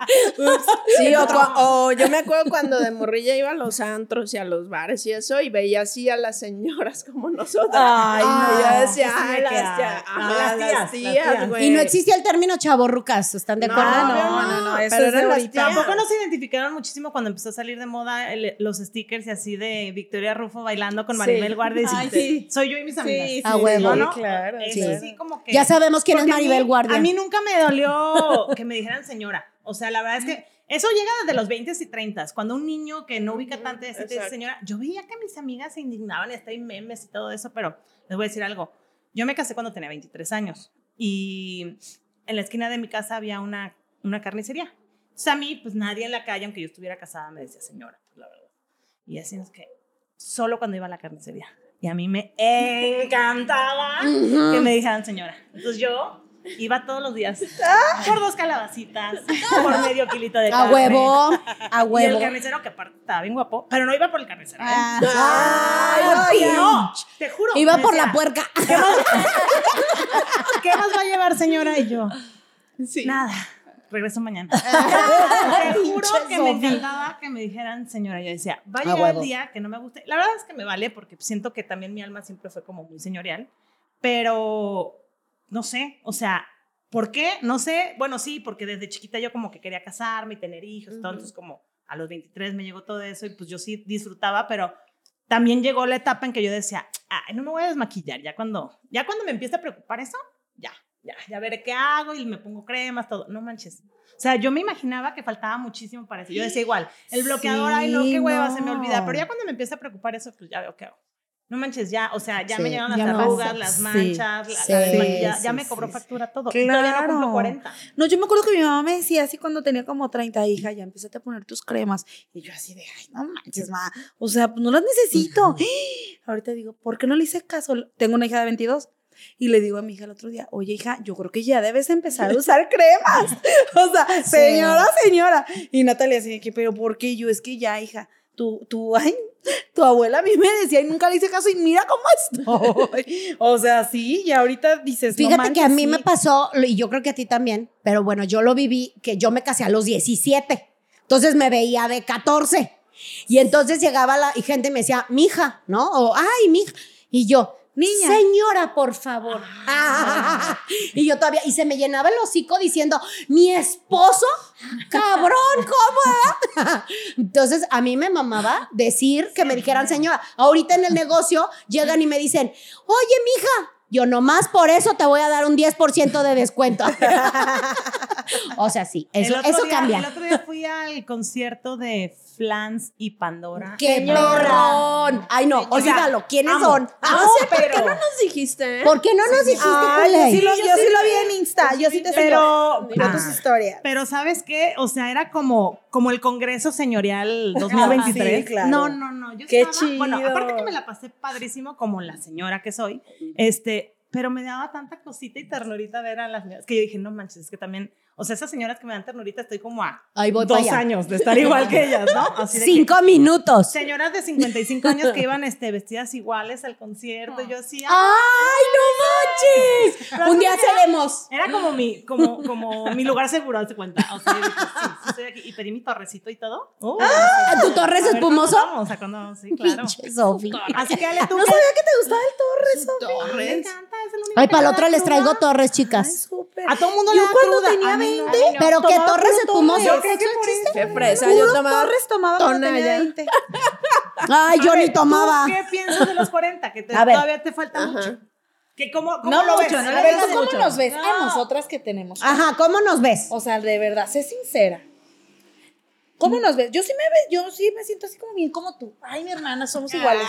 Sí, o, o yo me acuerdo cuando de morrilla iba a los antros y a los bares y eso, y veía así a las señoras como nosotras. Ay, y yo no, decía, sí ay, las, queda. tías, Ah, ajá, las las tías, las tías, tías. güey. Y no existía el término chavorrucas, ¿están de No, acuerdo? No, no, no, no, eso pero es de eran las ahorita. tías. Tampoco nos identificaron muchísimo cuando empezó a salir de moda el- los stickers y así de Victoria Rufo bailando con Maribel Guardia y Ay, sí. soy yo y mis amigas. Sí, A huevo. ¿No, no? claro, Eso sí. sí, como que... Ya sabemos quién es Maribel Guardia. A mí nunca me dolió que me dijeran señora. O sea, la verdad es que eso llega desde los 20 y 30. Cuando un niño que no ubica tanto así te dice exacto. señora, yo veía que mis amigas se indignaban y hasta hay memes y todo eso, pero les voy a decir algo. Yo me casé cuando tenía 23 años y en la esquina de mi casa había una, una carnicería. O sea, a mí, pues nadie en la calle, aunque yo estuviera casada, me decía señora, pues, la verdad. Y así es que solo cuando iba a la carnicería. Y a mí me encantaba que me dijeran señora. Entonces yo iba todos los días por dos calabacitas, por medio kilito de A carne. huevo, a Y el huevo. carnicero, que aparte estaba bien guapo, pero no iba por el carnicero. ¿eh? Ay, no, te juro. Iba por decía, la puerca. ¿Qué más va a llevar, señora? Y yo, Sí. nada, regreso mañana. te juro que me encantaba que me dijeran señora. Yo decía, va a A llegar huevo. el día que no me guste. La verdad es que me vale porque siento que también mi alma siempre fue como muy señorial, pero no sé, o sea, ¿por qué? No sé. Bueno, sí, porque desde chiquita yo como que quería casarme y tener hijos, y todo, entonces como a los 23 me llegó todo eso y pues yo sí disfrutaba, pero también llegó la etapa en que yo decía, ay, no me voy a desmaquillar, ya cuando, ya cuando me empiece a preocupar eso, ya, ya, ya veré qué hago y me pongo cremas, todo, no manches. O sea, yo me imaginaba que faltaba muchísimo para eso. Yo decía igual, el bloqueador, ay, no, qué hueva, se me no. olvida. Pero ya cuando me empieza a preocupar eso, pues ya veo qué hago. No manches, ya, o sea, ya Sí, me llegaron las ya no. arrugas, las Sí, manchas, la- sí, la sí, ya me sí, cobró sí. factura todo. Y todavía no cumplo Claro. 40. No, yo me acuerdo que mi mamá me decía así cuando tenía como 30 hijas, ya empezaste a poner tus cremas. Y yo así de, ay, no manches, ma. O sea, pues no las necesito. Ahorita digo, ¿por qué no le hice caso? Tengo una hija de 22. Y le digo a mi hija el otro día, oye hija, yo creo que ya debes empezar a usar cremas. O sea, señora, señora. Y Natalia así, que, pero ¿por qué? Yo, es que ya, hija, tu, tu, ay, tu abuela a mí me decía y nunca le hice caso y mira cómo estoy. O sea, sí, y ahorita dices, no Fíjate que a manches, mí me pasó, y yo creo que a ti también, pero bueno, yo lo viví, que yo me casé a los 17. Entonces me veía de 14. Y entonces llegaba la y gente me decía, mija, ¿no? O, ay, mija. Y yo, Niña. Señora, por favor. y yo todavía, y se me llenaba el hocico diciendo, mi esposo, cabrón, ¿cómo? era?" Entonces a mí me mamaba decir que me dijeran, señora, ahorita en el negocio llegan y me dicen, oye, mija, yo nomás por eso te voy a dar un 10% de descuento. o sea, sí, eso, eso día- cambia. El otro día fui al concierto de Flans y Pandora. ¡Qué perrón! Ay, no, olvídalo. ¿Quiénes amo. son? No, pero, nos dijiste, ¿eh? ¿Por qué no nos dijiste, Ay, yo culé? sí, lo, yo sí lo vi en Insta, yo sí te pero, sigo. Veo tus ah, historias. pero ¿sabes qué? O sea, era como, como el Congreso Señorial 2023. Sí, claro. No, no, no. Yo Qué estaba, Bueno, chido. aparte que me la pasé padrísimo como la señora que soy, este, pero me daba tanta cosita y ternurita ver a las señoras que yo dije, no manches, es que también, o sea, esas señoras que me dan ternurita, estoy como a dos años de estar igual que ellas, ¿no? Así de que- Cinco minutos. Señoras de 55 años que iban este, vestidas iguales al concierto. y yo así, ¡Ay, no manches! Pero Un día era- seremos. Era como mi, como, como mi lugar seguro, hazte cuenta. O sea, yo dije, sí, sí estoy aquí. Y pedí mi torrecito y todo. Oh, ¿A tu torre es a ver, ¿cuándo espumoso? vamos? ¿A cuándo? Sí, claro. Pinche Sofi. Así que Ale, tú. No sabía que te gustaba el Torres, Sofi. Me encanta, es el único Ay, para otra da les traigo torres, Ay, chicas. súper. A todo el mundo le da cuando tenía mí no. 20, Pero qué tomaba torres puro espumoso. Torres. ¿Eso existe? Qué fresa, yo tomaba Torres tomaba cuando tenía Tonalla. 20. Ay, yo ni ver, ¿tú tomaba. ¿Qué piensas de los 40? Que todavía te falta mucho. ¿Que cómo, cómo No lo mucho, ves? no A ver, ¿cómo ¿Cómo mucho. nos ves? No. A nosotras que tenemos. Ajá, ¿cómo nos ves? O sea, de verdad, sé sincera. ¿Cómo nos ves? Yo sí me ve, yo sí me siento así como bien como tú. Ay, mi hermana, somos iguales.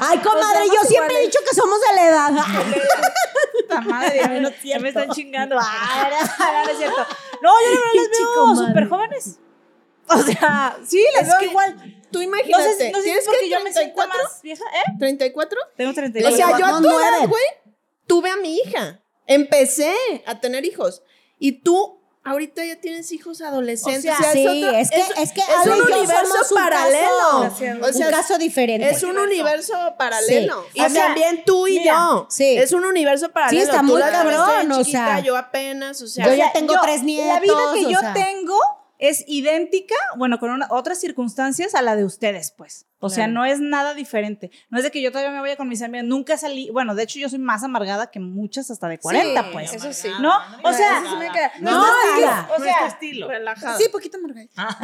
Ay, comadre, yo siempre he dicho que somos de la edad. Puta madre, no Ya me están chingando. Ah, no, no es cierto. No, yo les Pinche veo súper jóvenes. O sea, sí, les Es veo igual. Tú No imagínate, sé, no sé ¿tienes que yo me siento 34? más vieja, ¿eh? ¿34? Tengo O 34. sea, yo a No, tu edad, güey, tuve a mi hija. Empecé a tener hijos. Y tú ahorita ya tienes hijos adolescentes. O sea, ya sí, otro- es que, es, que es un universo somos un paralelo. caso- O sea, un caso diferente. Es un universo paralelo. Sí. Y O sea, también tú y mira, yo. sí. Es un universo paralelo. está Tú muy cabrón, o sea. yo apenas, o sea. Yo ya tengo yo- tres nietos. La vida que yo sea. tengo es idéntica, bueno, con una- otras circunstancias a la de ustedes, pues. O sea, no es nada diferente. No es de que yo todavía me vaya con mis amigas. Nunca salí. Bueno, de hecho, yo soy más amargada que muchas hasta de 40, Sí, pues. eso sí. ¿No? O sea, Eso sí me queda- No, no, no, es no, o no sea, estilo. relajada. Sí, poquito amargadita.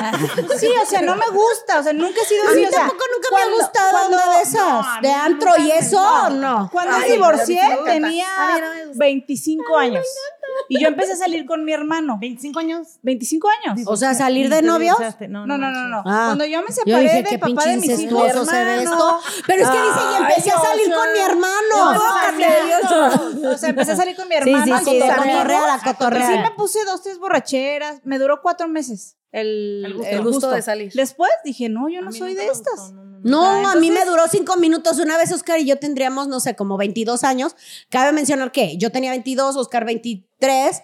Sí, o sea, no me gusta, o sea, nunca he sido A así. mí o sea, tampoco nunca me ha gustado cuando- una de a de mí antro y eso, no. Cuando Ay, divorcié a mí tenía encanta. A mí no me gusta. 25 años. Y yo empecé a salir con mi hermano. 25 años. 25 años. O sea, salir de ¿Te novios. No, No, no, no, no. Ah. Cuando yo me Yo separé dije, del papá de mis hijos, incestuoso se ve hermano. esto. Pero es que dice, y empecé a salir con mi hermano. No, O sea, empecé a salir con mi Sí, hermano. sí, sí, con de sus amigos. cotorrea a la Y sí me puse dos, tres borracheras. Me duró cuatro meses el, El gusto. el El gusto. de salir. Después dije, no, yo no soy de estas. gustó, no, no, no. No, a mí me duró cinco minutos. Una vez Oscar y yo tendríamos, no sé, como 22 años. Cabe mencionar que yo tenía 22, Oscar 23.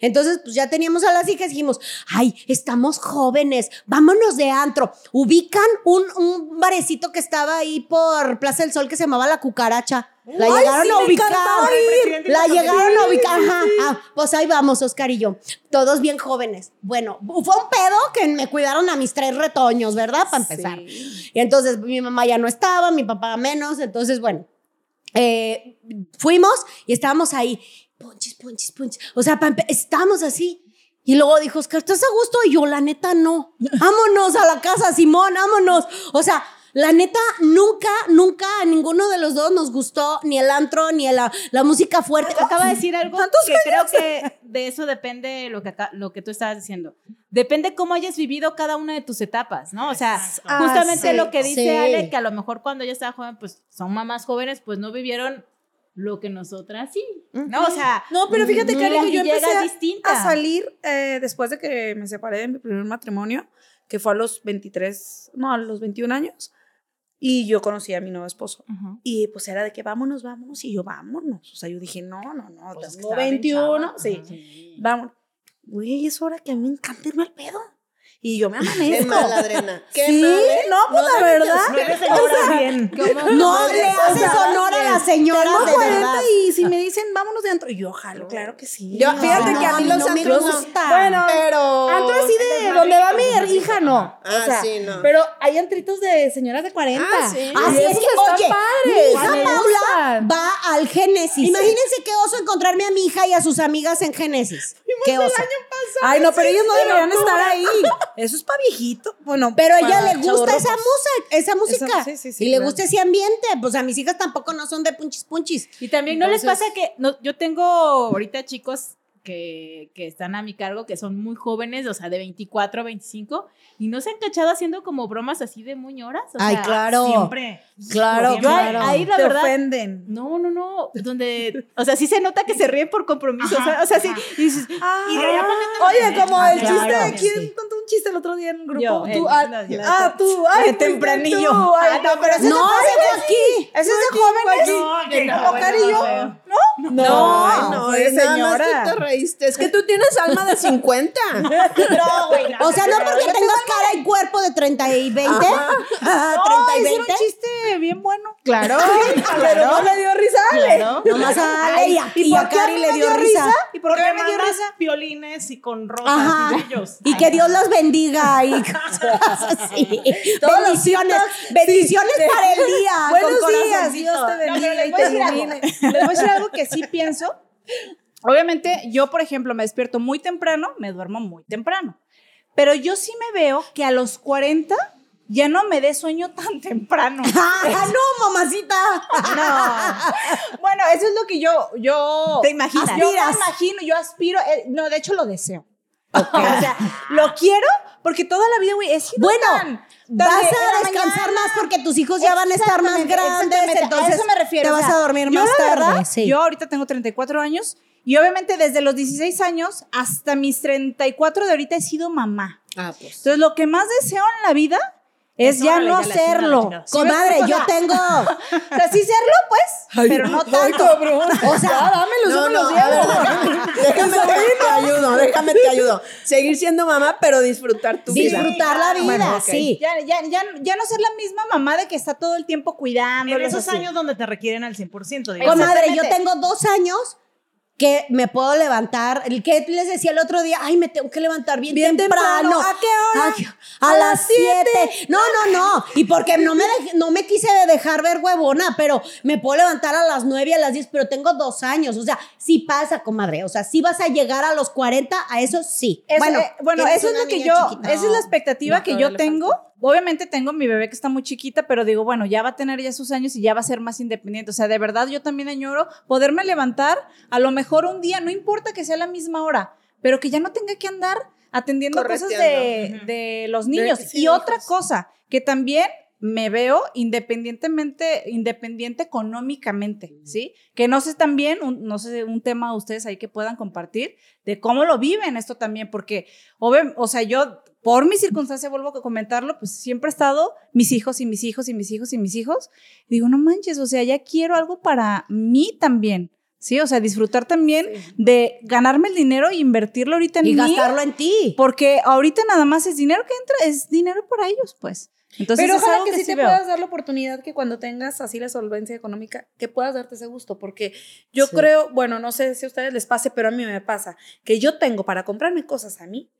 Entonces, pues ya teníamos a las hijas y dijimos, ay, estamos jóvenes, vámonos de antro. Ubican un, un barecito que estaba ahí por Plaza del Sol que se llamaba La Cucaracha. La Ay, llegaron sí, a ubicar. La llegaron a ubicar. Ajá, ah, pues ahí vamos, Oscar y yo. Todos bien jóvenes. Bueno, fue un pedo que me cuidaron a mis tres retoños, ¿verdad? Para empezar. Y entonces mi mamá ya no estaba, mi papá menos. Entonces, bueno, eh, fuimos y estábamos ahí. Punches, punches, punches. O sea, estábamos así. Y luego dijo, Oscar, ¿estás a gusto? Y yo, la neta, no. Vámonos a la casa, Simón, vámonos. O sea, la neta, nunca, nunca a ninguno de los dos nos gustó ni el antro, ni la, la música fuerte. Acaba de decir algo que creo que de eso depende lo que, acá- lo que tú estabas diciendo. Depende cómo hayas vivido cada una de tus etapas, ¿no? O sea, Exacto. justamente Ah, sí, lo que dice sí. Ale, que a lo mejor cuando ella estaba joven, pues son mamás jóvenes, pues no vivieron lo que nosotras sí, ¿no? O sea, No, pero fíjate, Cari, que yo empecé a- distinta. a salir eh, después de que me separé de mi primer matrimonio, que fue a los 23, no, a los 21 años, y yo conocí a mi nuevo esposo. Ujú. Y pues era de que vámonos, vámonos, y yo vámonos. O sea, yo dije, no, no, no, Pues es que tengo estaba bien 21, chava. sí, Sí. vamos. Güey, es hora que a mí me encanta irme al pedo. Y yo me Qué amanezco. mala, Adrena. Qué Sí, ¿eh? no, pues la verdad. No eres señora bien. No le haces honor a las señoras Tengo de 40 verdad. y si me dicen vámonos de antro, yo jalo, claro que sí. Yo- No, fíjate no, que a mí no los me antros no. gusta. Bueno, Pero. antro así de donde va mi hija, no. Ah, o sea, sí, no. Pero hay antritos de señoras de 40. Ah, sí. Así Y es esos que, oye, mi hija Me Paula gustan. va al Génesis. Imagínense qué oso encontrarme a mi hija y a sus amigas en Génesis. Qué oso. Ay, no, pero ellos no deberían estar ahí. Eso es para viejito. Bueno, Pero a ella le gusta esa, musa, esa música. sí, sí, sí, y le claro. gusta ese ambiente. Pues a mis hijas tampoco no son de punchis punchis. Y también no les pasa que no, yo tengo ahorita chicos que, que están a mi cargo, que son muy jóvenes, o sea, de 24 a 25, y no se han cachado haciendo como bromas así de muñoras. O Ay, sea, claro. Siempre. Claro, Yo claro. ahí la Te verdad. ofenden. No, no, no. Donde, o sea, sí se nota que se ríen por compromiso. o sea, o sea, sí. Y dices, Ah, Y de allá oye, como Ah, el claro, chiste de sí. quién contó un chiste el otro día en el grupo. Yo, tú, él, ah, no, yo. ah, tú, ay, De tempranillo. tú, ay, Ah, no, pero ese No, es fue aquí. ese es de jóvenes. No, no, ¿No? No, no, te Es que tú tienes alma de 50. No, güey. no, O sea, no porque tengas cara y cuerpo de 30 y 20. No, 30 y hicieron 20. un chiste bien bueno. Claro. Pero no le dio risa a Ale. Claro. Nomás a Ale y a, ¿Y y por a qué a Cari le dio risa. risa? ¿Y por qué me dio risa? violines y con rosas Ajá. y brillos. Y que Dios las bendiga y cosas así. bendiciones, bendiciones para el día. Buenos días. Dios te bendiga y te ilumine. Les voy a decir algo que sí pienso. Obviamente, yo, por ejemplo, me despierto muy temprano, me duermo muy temprano. Pero yo sí me veo que a los 40 ya no me dé sueño tan temprano. Ah, no, mamacita. No. Bueno, eso es lo que yo, yo. Te imaginas. Yo me imagino, yo aspiro. eh, no, de hecho lo deseo. O sea, lo quiero porque toda la vida, güey, sido Bueno, tan- Vas a descansar mañana. más porque tus hijos ya van a estar más grandes. Entonces a eso me refiero. te o vas sea, a dormir yo más la tarde. verdad, sí. Yo ahorita tengo 34 años y obviamente desde los 16 años hasta mis 34 de ahorita he sido mamá. Ah, pues. Entonces, lo que más deseo en la vida Es ya no chingada. Comadre, yo tengo. O sea, sí serlo, pues, pero no tanto. O sea, dámelos, No, yo me no, los ver, déjame te, ayudo, déjame te ayudo. Seguir siendo mamá, pero disfrutar tu vida. disfrutar la vida, Bueno, ok. sí. Ya, ya, ya, ya no ser la misma mamá de que está todo el tiempo cuidando. En esos años donde te requieren al 100%, digamos. Comadre, yo tengo dos años que me puedo levantar. El que les decía el otro día, ay, me tengo que levantar bien, Bien temprano. temprano. ¿A qué hora? Ay, a, las siete. No, no, no. Y porque no me, dej- no me quise dejar ver huevona, pero me puedo levantar a las nueve y a las diez, pero tengo dos años. O sea, sí pasa, comadre. O sea, sí vas a llegar a los 40, a eso sí. Eso, bueno, eh, bueno, eso es lo que yo, chiquita. esa es la expectativa No, que yo tengo. Obviamente tengo mi bebé que está muy chiquita, pero digo, bueno, ya va a tener ya sus años y ya va a ser más independiente. O sea, de verdad yo también añoro poderme levantar a lo mejor un día, no importa que sea la misma hora, pero que ya no tenga que andar atendiendo cosas de, de los niños. sí, y otra hijos. cosa, que también me veo independientemente, independiente económicamente, ¿sí? Que no sé también, un- no sé, un tema a ustedes ahí que puedan compartir de cómo lo viven esto también, porque, obvio, o sea, yo, por mi circunstancia, vuelvo a comentarlo, pues siempre he estado mis hijos y mis hijos y mis hijos y mis hijos. Y digo, no manches, o sea, ya quiero algo para mí también, ¿sí? O sea, disfrutar también de ganarme el dinero e invertirlo ahorita en y mí. gastarlo en ti. Porque ahorita nada más es dinero que entra, es dinero para ellos, pues. Entonces, Pero es ojalá algo que, sí te veo. puedas dar la oportunidad que cuando tengas así la solvencia económica, que puedas darte ese gusto, porque yo creo, bueno, no sé si a ustedes les pase, pero a mí me pasa que yo tengo para comprarme cosas a mí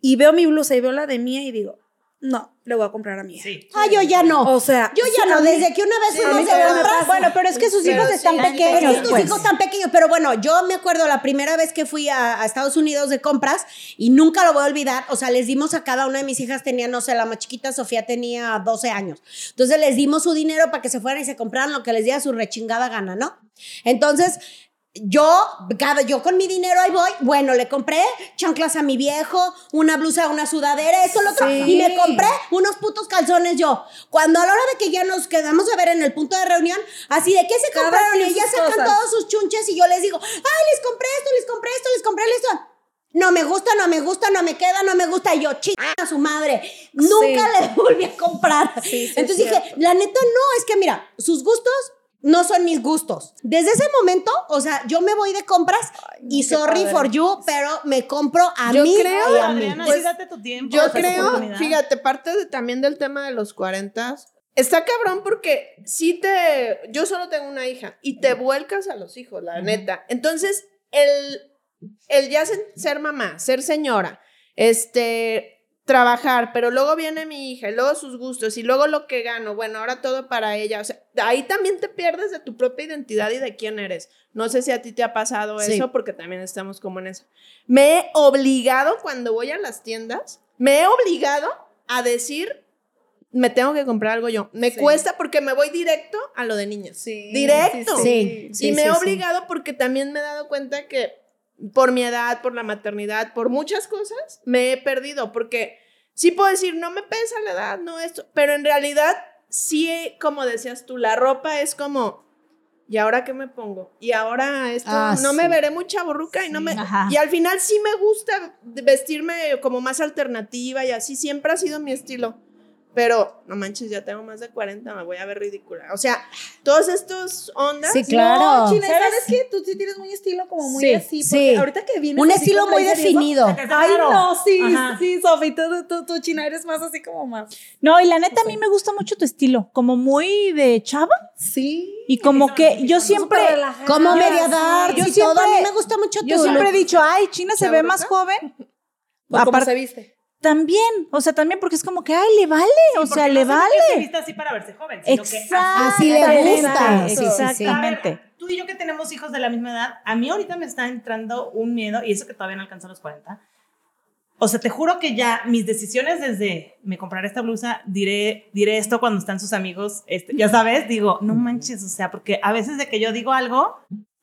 y veo mi blusa y veo la de mía y digo, no, le voy a comprar a mía. Sí. Ah, yo ya no. O sea, Yo ya sí, no, desde que una vez a mí fuimos de también me compras. pasa. Bueno, pero es que sus hijos Pero están sí, Es pequeños, que tus pues. hijos tan pequeños, pero bueno, yo me acuerdo la primera vez que fui a, a Estados Unidos de compras y nunca lo voy a olvidar. O sea, les dimos a cada una de mis hijas, tenía, no sé, la más chiquita Sofía tenía 12 años. Entonces les dimos su dinero para que se fueran y se compraran lo que les diera su rechingada gana, ¿no? Entonces, yo, cada, yo con mi dinero ahí voy, bueno, le compré chanclas a mi viejo, una blusa, una sudadera, esto, lo otro, y me compré unos putos calzones yo. Cuando a la hora de que ya nos quedamos a ver en el punto de reunión, así de qué se Cada compraron y ellas sacan cosas. todos sus chunches y yo les digo, ay, les compré esto, les compré esto, les compré esto. No me gusta, no me gusta, no me queda, no me gusta. Y yo, chica a su madre. Nunca le volví a comprar. Sí, Entonces es dije, la neta no, es que mira, sus gustos no son mis gustos. Desde ese momento, o sea, yo me voy de compras y sorry padre. for you, pero me compro a Yo mí creo- y a mí. Adriana, Pues, sí, date tu tiempo. Yo creo, fíjate, parte de- también del tema de los 40, está cabrón porque si te, yo solo tengo una hija y te vuelcas a los hijos, la neta. Entonces, el, el ya ser, ser mamá, ser señora, este, trabajar, pero luego viene mi hija y luego sus gustos y luego lo que gano, bueno, ahora todo para ella, o sea, ahí también te pierdes de tu propia identidad y de quién eres. No sé si a ti te ha pasado Sí. eso porque también estamos como en eso. Me he obligado cuando voy a las tiendas, me he obligado a decir, me tengo que comprar algo yo. Me cuesta porque me voy directo a lo de niños. Sí, Directo. Sí, sí, y me he obligado porque también me he dado cuenta que por mi edad, por la maternidad, por muchas cosas, me he perdido. Porque sí puedo decir, no me pesa la edad, no esto. Pero en realidad, sí, como decías tú, la ropa es como. ¿Y ahora qué me pongo? Y ahora esto Ah, no sí. me veré mucha borruca y no me Ajá. y al final sí me gusta vestirme como más alternativa y así siempre ha sido mi estilo. Pero no manches, ya tengo más de 40, me voy a ver ridícula. O sea, todos estos ondas Sí, claro. No, China, ¿Sabes? ¿sabes qué? Tú sí tienes muy estilo como muy Sí, así. Porque sí. ahorita que vienes Un estilo muy definido. Ay, no, sí, Ajá. sí, Sofi, tú, tú, tú, China, eres más así como más. No, y la neta, a mí me gusta mucho tu estilo, como muy de chava. Sí. Y como que yo siempre. Como Yo- media dark yo y todo. A mí siempre- me gusta mucho tu yo siempre he dicho, ay, China se ve más joven. O como Aparte- se viste. También, o sea, también porque es como que, ay, le vale, o sea, no le vale. se vista así para verse joven, sino que Exacto. Así le gusta. Sí, sí, sí. Exactamente. Tú y yo que tenemos hijos de la misma edad, a mí ahorita me está entrando un miedo, y eso que todavía no alcanzó los 40. O sea, te juro que ya mis decisiones desde me compraré esta blusa, diré, diré esto cuando están sus amigos, este, ya sabes, digo, no manches, o sea, porque a veces de que yo digo algo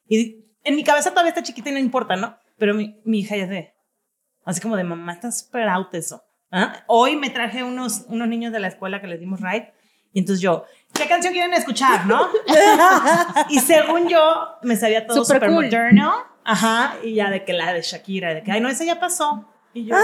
y en mi cabeza todavía está chiquita y no importa, ¿no? Pero mi, mi hija ya es de, así como de mamá, está súper out eso. ¿ah? Hoy me traje unos, unos niños de la escuela que les dimos ride y entonces yo, ¿qué canción quieren escuchar, no? y según yo, me sabía todo Súper cool. moderno. Ajá, y ya de que la de Shakira, de que, ay, no, esa ya pasó. Y yo,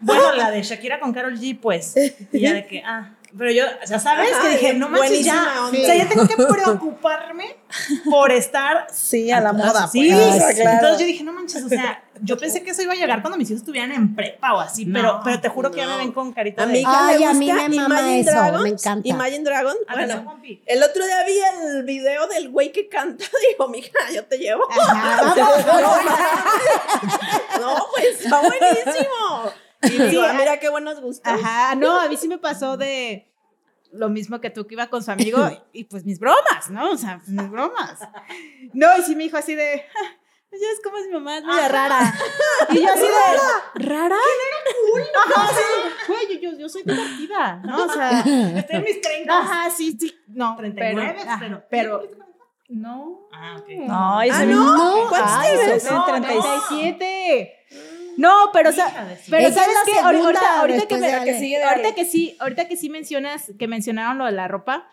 bueno, la de Shakira con Carol G, pues. Y ya de que, ah, Pero yo, o sea, ¿sabes? que dije, no manches, ya. onda. O sea, ya tengo que preocuparme por estar Sí, a la moda. Sí, pues. Ah, claro. entonces yo dije, no manches, o sea, yo pensé que eso iba a llegar cuando mis hijos estuvieran en prepa o así, pero, pero te juro que ya me ven con carita A de... mi hija Ay, le a mí gusta me mama Imagine eso, Dragons, me encanta. Imagine Dragon. Bueno, el otro día vi el video del güey que canta. Digo, mija, yo te llevo. no, pues está buenísimo. Y digo, ah, mira qué buenos gustos. Ajá, no, a mí sí me pasó de lo mismo que tú que iba con su amigo y pues mis bromas, ¿no? O sea, pues, mis bromas. No, y sí me dijo así de, "Ja, pues ya es como mi mamá, es media rara. Y yo así de, ¿rara? Ajá, sí, güey, yo, yo, yo soy divertida, ¿no? O sea, Estoy en mis 30. ajá, sí, sí, no, 39, pero, ajá, pero- pero, no. Ah, ok. No, Ah, no. ¿Cuántos Ay, tienes? no, Treinta y seis. 37. No, pero, o sea, pero Ella ¿sabes es qué? Ahorita, ahorita que, me- que sí, ahorita que sí, ahorita que sí mencionas, que mencionaron lo de la ropa,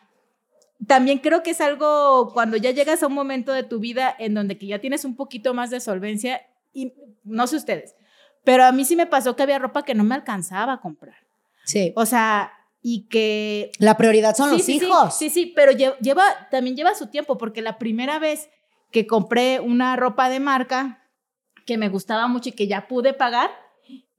también creo que es algo cuando ya llegas a un momento de tu vida en donde que ya tienes un poquito más de solvencia y no sé ustedes, pero a mí sí me pasó que había ropa que no me alcanzaba a comprar. Sí. O sea, y que La prioridad son Sí, los sí, sí, hijos. Sí, sí, pero lle- lleva, también lleva su tiempo, porque la primera vez que compré una ropa de marca que me gustaba mucho y que ya pude pagar,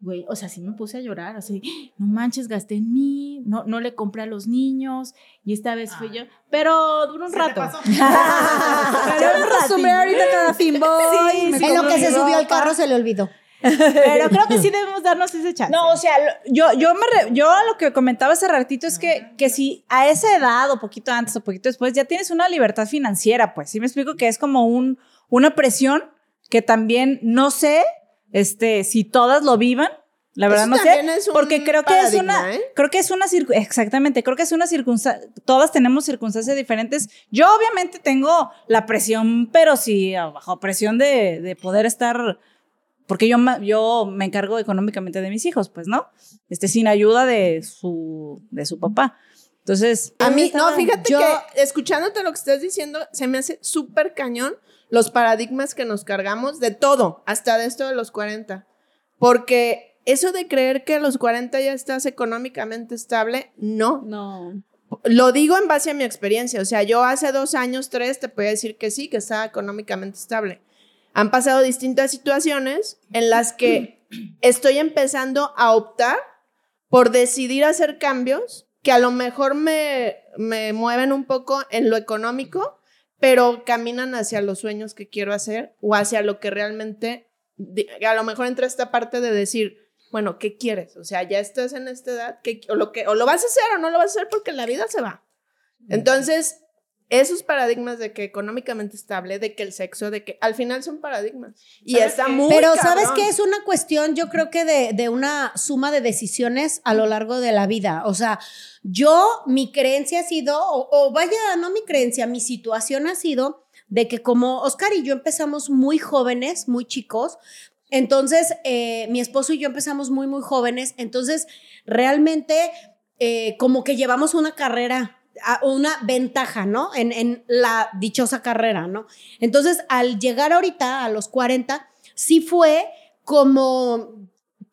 güey, o sea, sí me puse a llorar, así, no manches, gasté en mí, no, no le compré a los niños, y esta vez fui yo, pero duró un ¿Se te rato. Yo me acostumbré ahorita cada me en lo que se subió al carro se le olvidó. Pero creo que sí debemos darnos ese chance. No, o sea, yo, yo, me re- yo lo que comentaba hace ratito es que, que si a esa edad o poquito antes o poquito después ya tienes una libertad financiera, pues sí me explico que es como un, una presión que también no sé este, si todas lo vivan. La verdad Eso no sé, porque creo que es una, ¿eh? creo que es una exactamente, creo que es una circunstancia, todas tenemos circunstancias diferentes. Yo obviamente tengo la presión, pero sí bajo presión de, de poder estar porque yo, yo me encargo económicamente de mis hijos, pues, ¿no? Este, sin ayuda de su, de su papá. Entonces, A mí, no, fíjate yo- que escuchándote lo que estás diciendo, se me hace súper cañón los paradigmas que nos cargamos de todo, hasta de esto de los 40. Porque eso de creer que a los 40 ya estás económicamente estable, no. No. Lo digo en base a mi experiencia. O sea, yo hace dos años, tres, te podía decir que sí, que estaba económicamente estable. Han pasado distintas situaciones en las que estoy empezando a optar por decidir hacer cambios que a lo mejor me, me mueven un poco en lo económico, pero caminan hacia los sueños que quiero hacer o hacia lo que realmente, a lo mejor entra esta parte de decir, bueno, ¿qué quieres? O sea, ya estás en esta edad, ¿qué- o, lo que, o lo vas a hacer o no lo vas a hacer porque la vida se va. Entonces, esos paradigmas de que económicamente estable, de que el sexo, de que al final son paradigmas. Y ¿Sabes está qué? muy Pero ¿sabes qué? Es una cuestión, yo creo que de, de una suma de decisiones a lo largo de la vida. O sea, yo, mi creencia ha sido, o, o vaya, no mi creencia, mi situación ha sido de que como Oscar y yo empezamos muy jóvenes, muy chicos, entonces eh, mi esposo y yo empezamos muy, muy jóvenes, entonces realmente eh, como que llevamos una carrera una ventaja, ¿no? En, en la dichosa carrera, ¿no? Entonces, al llegar ahorita a los 40, sí fue como,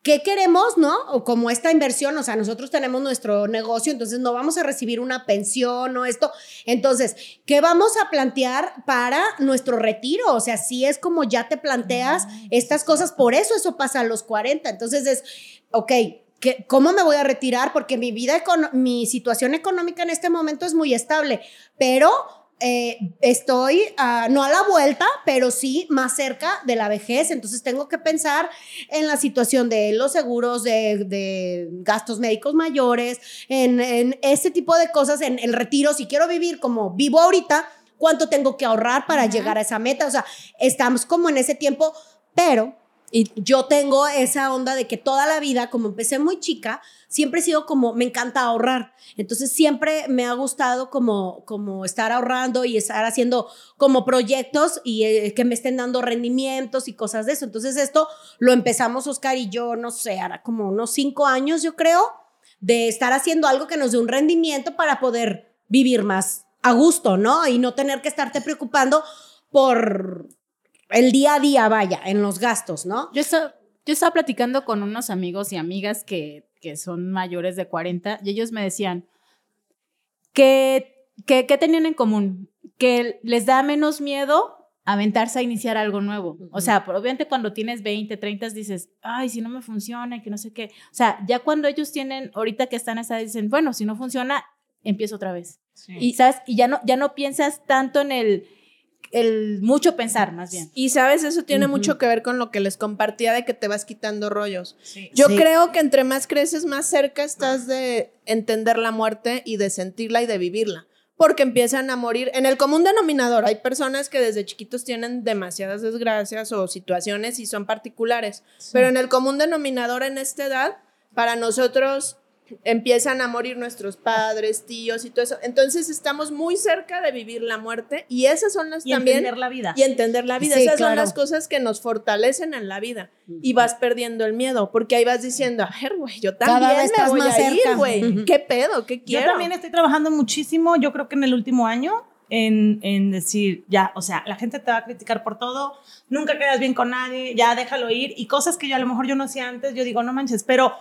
¿qué queremos, no? O como esta inversión, o sea, nosotros tenemos nuestro negocio, entonces no vamos a recibir una pensión o esto. Entonces, ¿qué vamos a plantear para nuestro retiro? O sea, sí es como ya te planteas estas cosas, por eso eso pasa a los 40. Entonces es, ok, ¿qué- ¿cómo me voy a retirar? Porque mi vida, mi situación económica en este momento es muy estable, pero eh, estoy ah, no a la vuelta, pero sí más cerca de la vejez. Entonces tengo que pensar en la situación de los seguros, de, de gastos médicos mayores, en, en ese tipo de cosas, en el retiro. Si quiero vivir como vivo ahorita, ¿cuánto tengo que ahorrar para llegar a esa meta? O sea, estamos como en ese tiempo, pero y yo tengo esa onda de que toda la vida, como empecé muy chica, siempre he sido como, me encanta ahorrar. Entonces siempre me ha gustado como, como estar ahorrando y estar haciendo como proyectos y eh, que me estén dando rendimientos y cosas de eso. Entonces esto lo empezamos Oscar y yo, no sé, hará como unos cinco años yo creo, de estar haciendo algo que nos dé un rendimiento para poder vivir más a gusto, ¿no? Y no tener que estarte preocupando por el día a día, vaya, en los gastos, ¿no? Yo estaba, yo estaba platicando con unos amigos y amigas que, que son mayores de 40 y ellos me decían, que, que, ¿qué tenían en común? Que les da menos miedo aventarse a iniciar algo nuevo. O sea, obviamente cuando tienes 20, 30 dices, ay, si no me funciona, que no sé qué. O sea, ya cuando ellos tienen, ahorita que están esa, dicen, bueno, si no funciona, empiezo otra vez. Y, ¿sabes? Y ya no, ya no piensas tanto en el, el mucho pensar, más bien. Y sabes, eso tiene mucho que ver con lo que les compartía de que te vas quitando rollos. Yo creo que entre más creces, más cerca estás de entender la muerte y de sentirla y de vivirla. Porque empiezan a morir. En el común denominador, hay personas que desde chiquitos tienen demasiadas desgracias o situaciones y son particulares. Pero en el común denominador en esta edad, para nosotros empiezan a morir nuestros padres, tíos y todo eso. Entonces estamos muy cerca de vivir la muerte y esas son las Y también entender la vida. y entender la vida. Sí, Esas son claro. las cosas que nos fortalecen en la vida y vas perdiendo el miedo porque ahí vas diciendo, a ver, güey, yo Cada también me voy más a ir, güey. ¿Qué pedo? ¿Qué Yo quiero? también estoy trabajando muchísimo, yo creo que en el último año, en, en decir, ya, o sea, la gente te va a criticar por todo, nunca quedas bien con nadie, ya déjalo ir, y cosas que yo a lo mejor yo no hacía antes, yo digo, no manches, pero,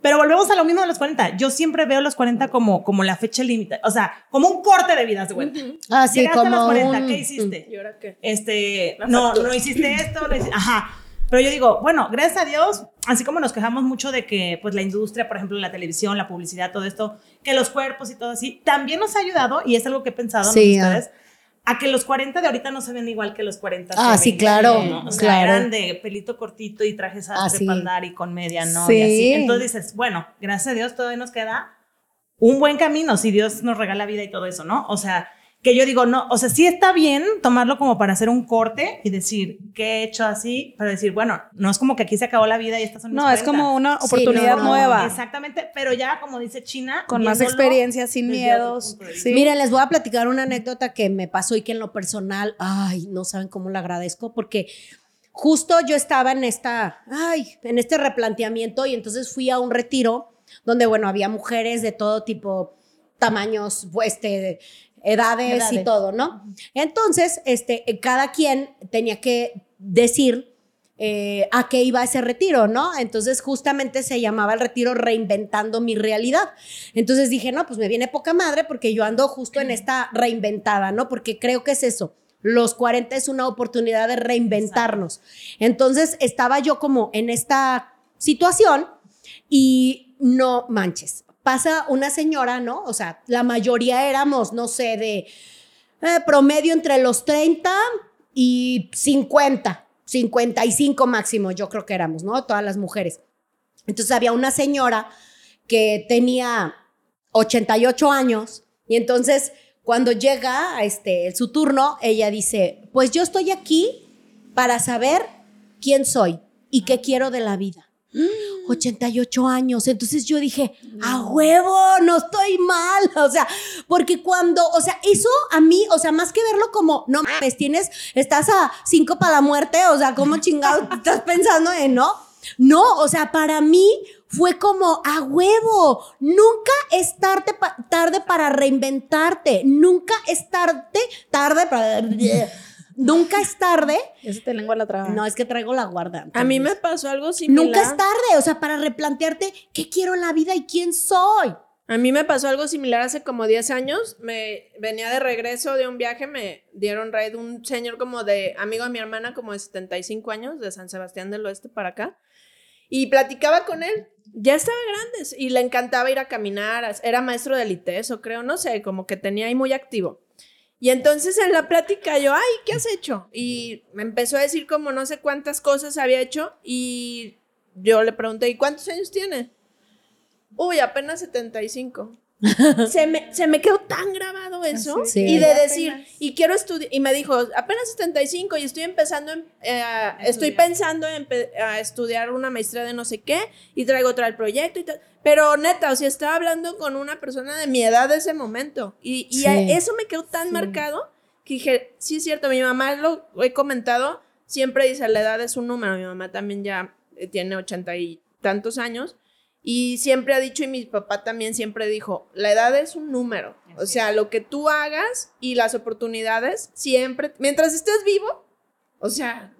pero volvemos a lo mismo de los 40. Yo siempre veo los 40 como, como la fecha límite, o sea, como un corte de vida, de vuelta. Ah, sí, Llegaste a los como 40, un- ¿qué hiciste? ¿Y ahora qué? este, no, no hiciste esto, no hici- ajá. Pero yo digo, bueno, gracias a Dios, así como nos quejamos mucho de que, pues, la industria, por ejemplo, la televisión, la publicidad, todo esto, que los cuerpos y todo así, también nos ha ayudado, y es algo que he pensado, ¿no? Sí, ah. A que los 40 de ahorita no se ven igual que los 40 Ah, sí, 20, claro, ¿no? O sea, claro. eran de pelito cortito y trajes Ah, sí. para andar y con media, ¿no? Sí. Y así. Entonces dices, bueno, gracias a Dios todavía nos queda un buen camino, si Dios nos regala vida y todo eso, ¿no? O sea, que yo digo, no, o sea, sí está bien tomarlo como para hacer un corte y decir, ¿qué he hecho así? Para decir, bueno, no es como que aquí se acabó la vida y estas son mis No, es 40. como una oportunidad no, nueva. Exactamente, pero ya, como dice China, Con más experiencia, sin miedos. Sí. Miren, les voy a platicar una anécdota que me pasó y que en lo personal, ay, no saben cómo la agradezco porque justo yo estaba en esta, ay, en este replanteamiento y entonces fui a un retiro donde, bueno, había mujeres de todo tipo, tamaños, este, edades, y todo, ¿no? Entonces, este, cada quien tenía que decir eh, a qué iba ese retiro, ¿no? Entonces justamente se llamaba el retiro Reinventando mi realidad. Entonces dije, no, pues me viene poca madre porque yo ando justo en esta reinventada, ¿no? Porque creo que es eso. Los 40 es una oportunidad de reinventarnos. Entonces estaba yo como en esta situación y no manches. Pasa una señora, ¿no? O sea, la mayoría éramos, no sé, de eh, promedio entre los 30 y 50, 55 máximo, yo creo que éramos, ¿no? Todas las mujeres. Entonces había una señora que tenía 88 años y entonces cuando llega este, su turno, ella dice, pues yo estoy aquí para saber quién soy y qué quiero de la vida. 88 años. Entonces yo dije, a huevo, no estoy mal. O sea, porque cuando, o sea, eso a mí, o sea, más que verlo como, no mames, tienes, estás a cinco para la muerte, o sea, ¿cómo chingado estás pensando en, no? No, o sea, para mí fue como a huevo. Nunca es tarde, pa- tarde para reinventarte. Nunca es tarde, tarde para. Nunca es tarde. Se te lengua la traba. No, es que traigo la guarda. A mí me pasó algo similar. Nunca es tarde, o sea, para replantearte qué quiero en la vida y quién soy. A mí me pasó algo similar hace como 10 años. Me venía de regreso de un viaje, me dieron raid un señor como de amigo de mi hermana, como de 75 años, de San Sebastián del Oeste para acá. Y platicaba con él. Ya estaba grande y le encantaba ir a caminar. Era maestro del ITESO, creo, no sé, como que tenía ahí muy activo. Y entonces en la plática yo, ay, ¿qué has hecho? Y me empezó a decir como no sé cuántas cosas había hecho y yo le pregunté, ¿y cuántos años tiene? Uy, apenas 75. Se, me, se me quedó tan grabado eso. Sí. Y de decir, y quiero estudiar, y me dijo, apenas 75 y estoy empezando, en- eh, estoy pensando en pe- a estudiar una maestría de no sé qué y traigo otra el proyecto y tal. Pero neta, o sea, estaba hablando con una persona de mi edad de ese momento. Y, y Sí. a- eso me quedó tan marcado que dije, sí es cierto, mi mamá lo he comentado, siempre dice, la edad es un número, mi mamá también ya eh, tiene ochenta y tantos años. Y siempre ha dicho, y mi papá también siempre dijo, la edad es un número. O sea, lo que tú hagas y las oportunidades siempre, mientras estés vivo, o sea,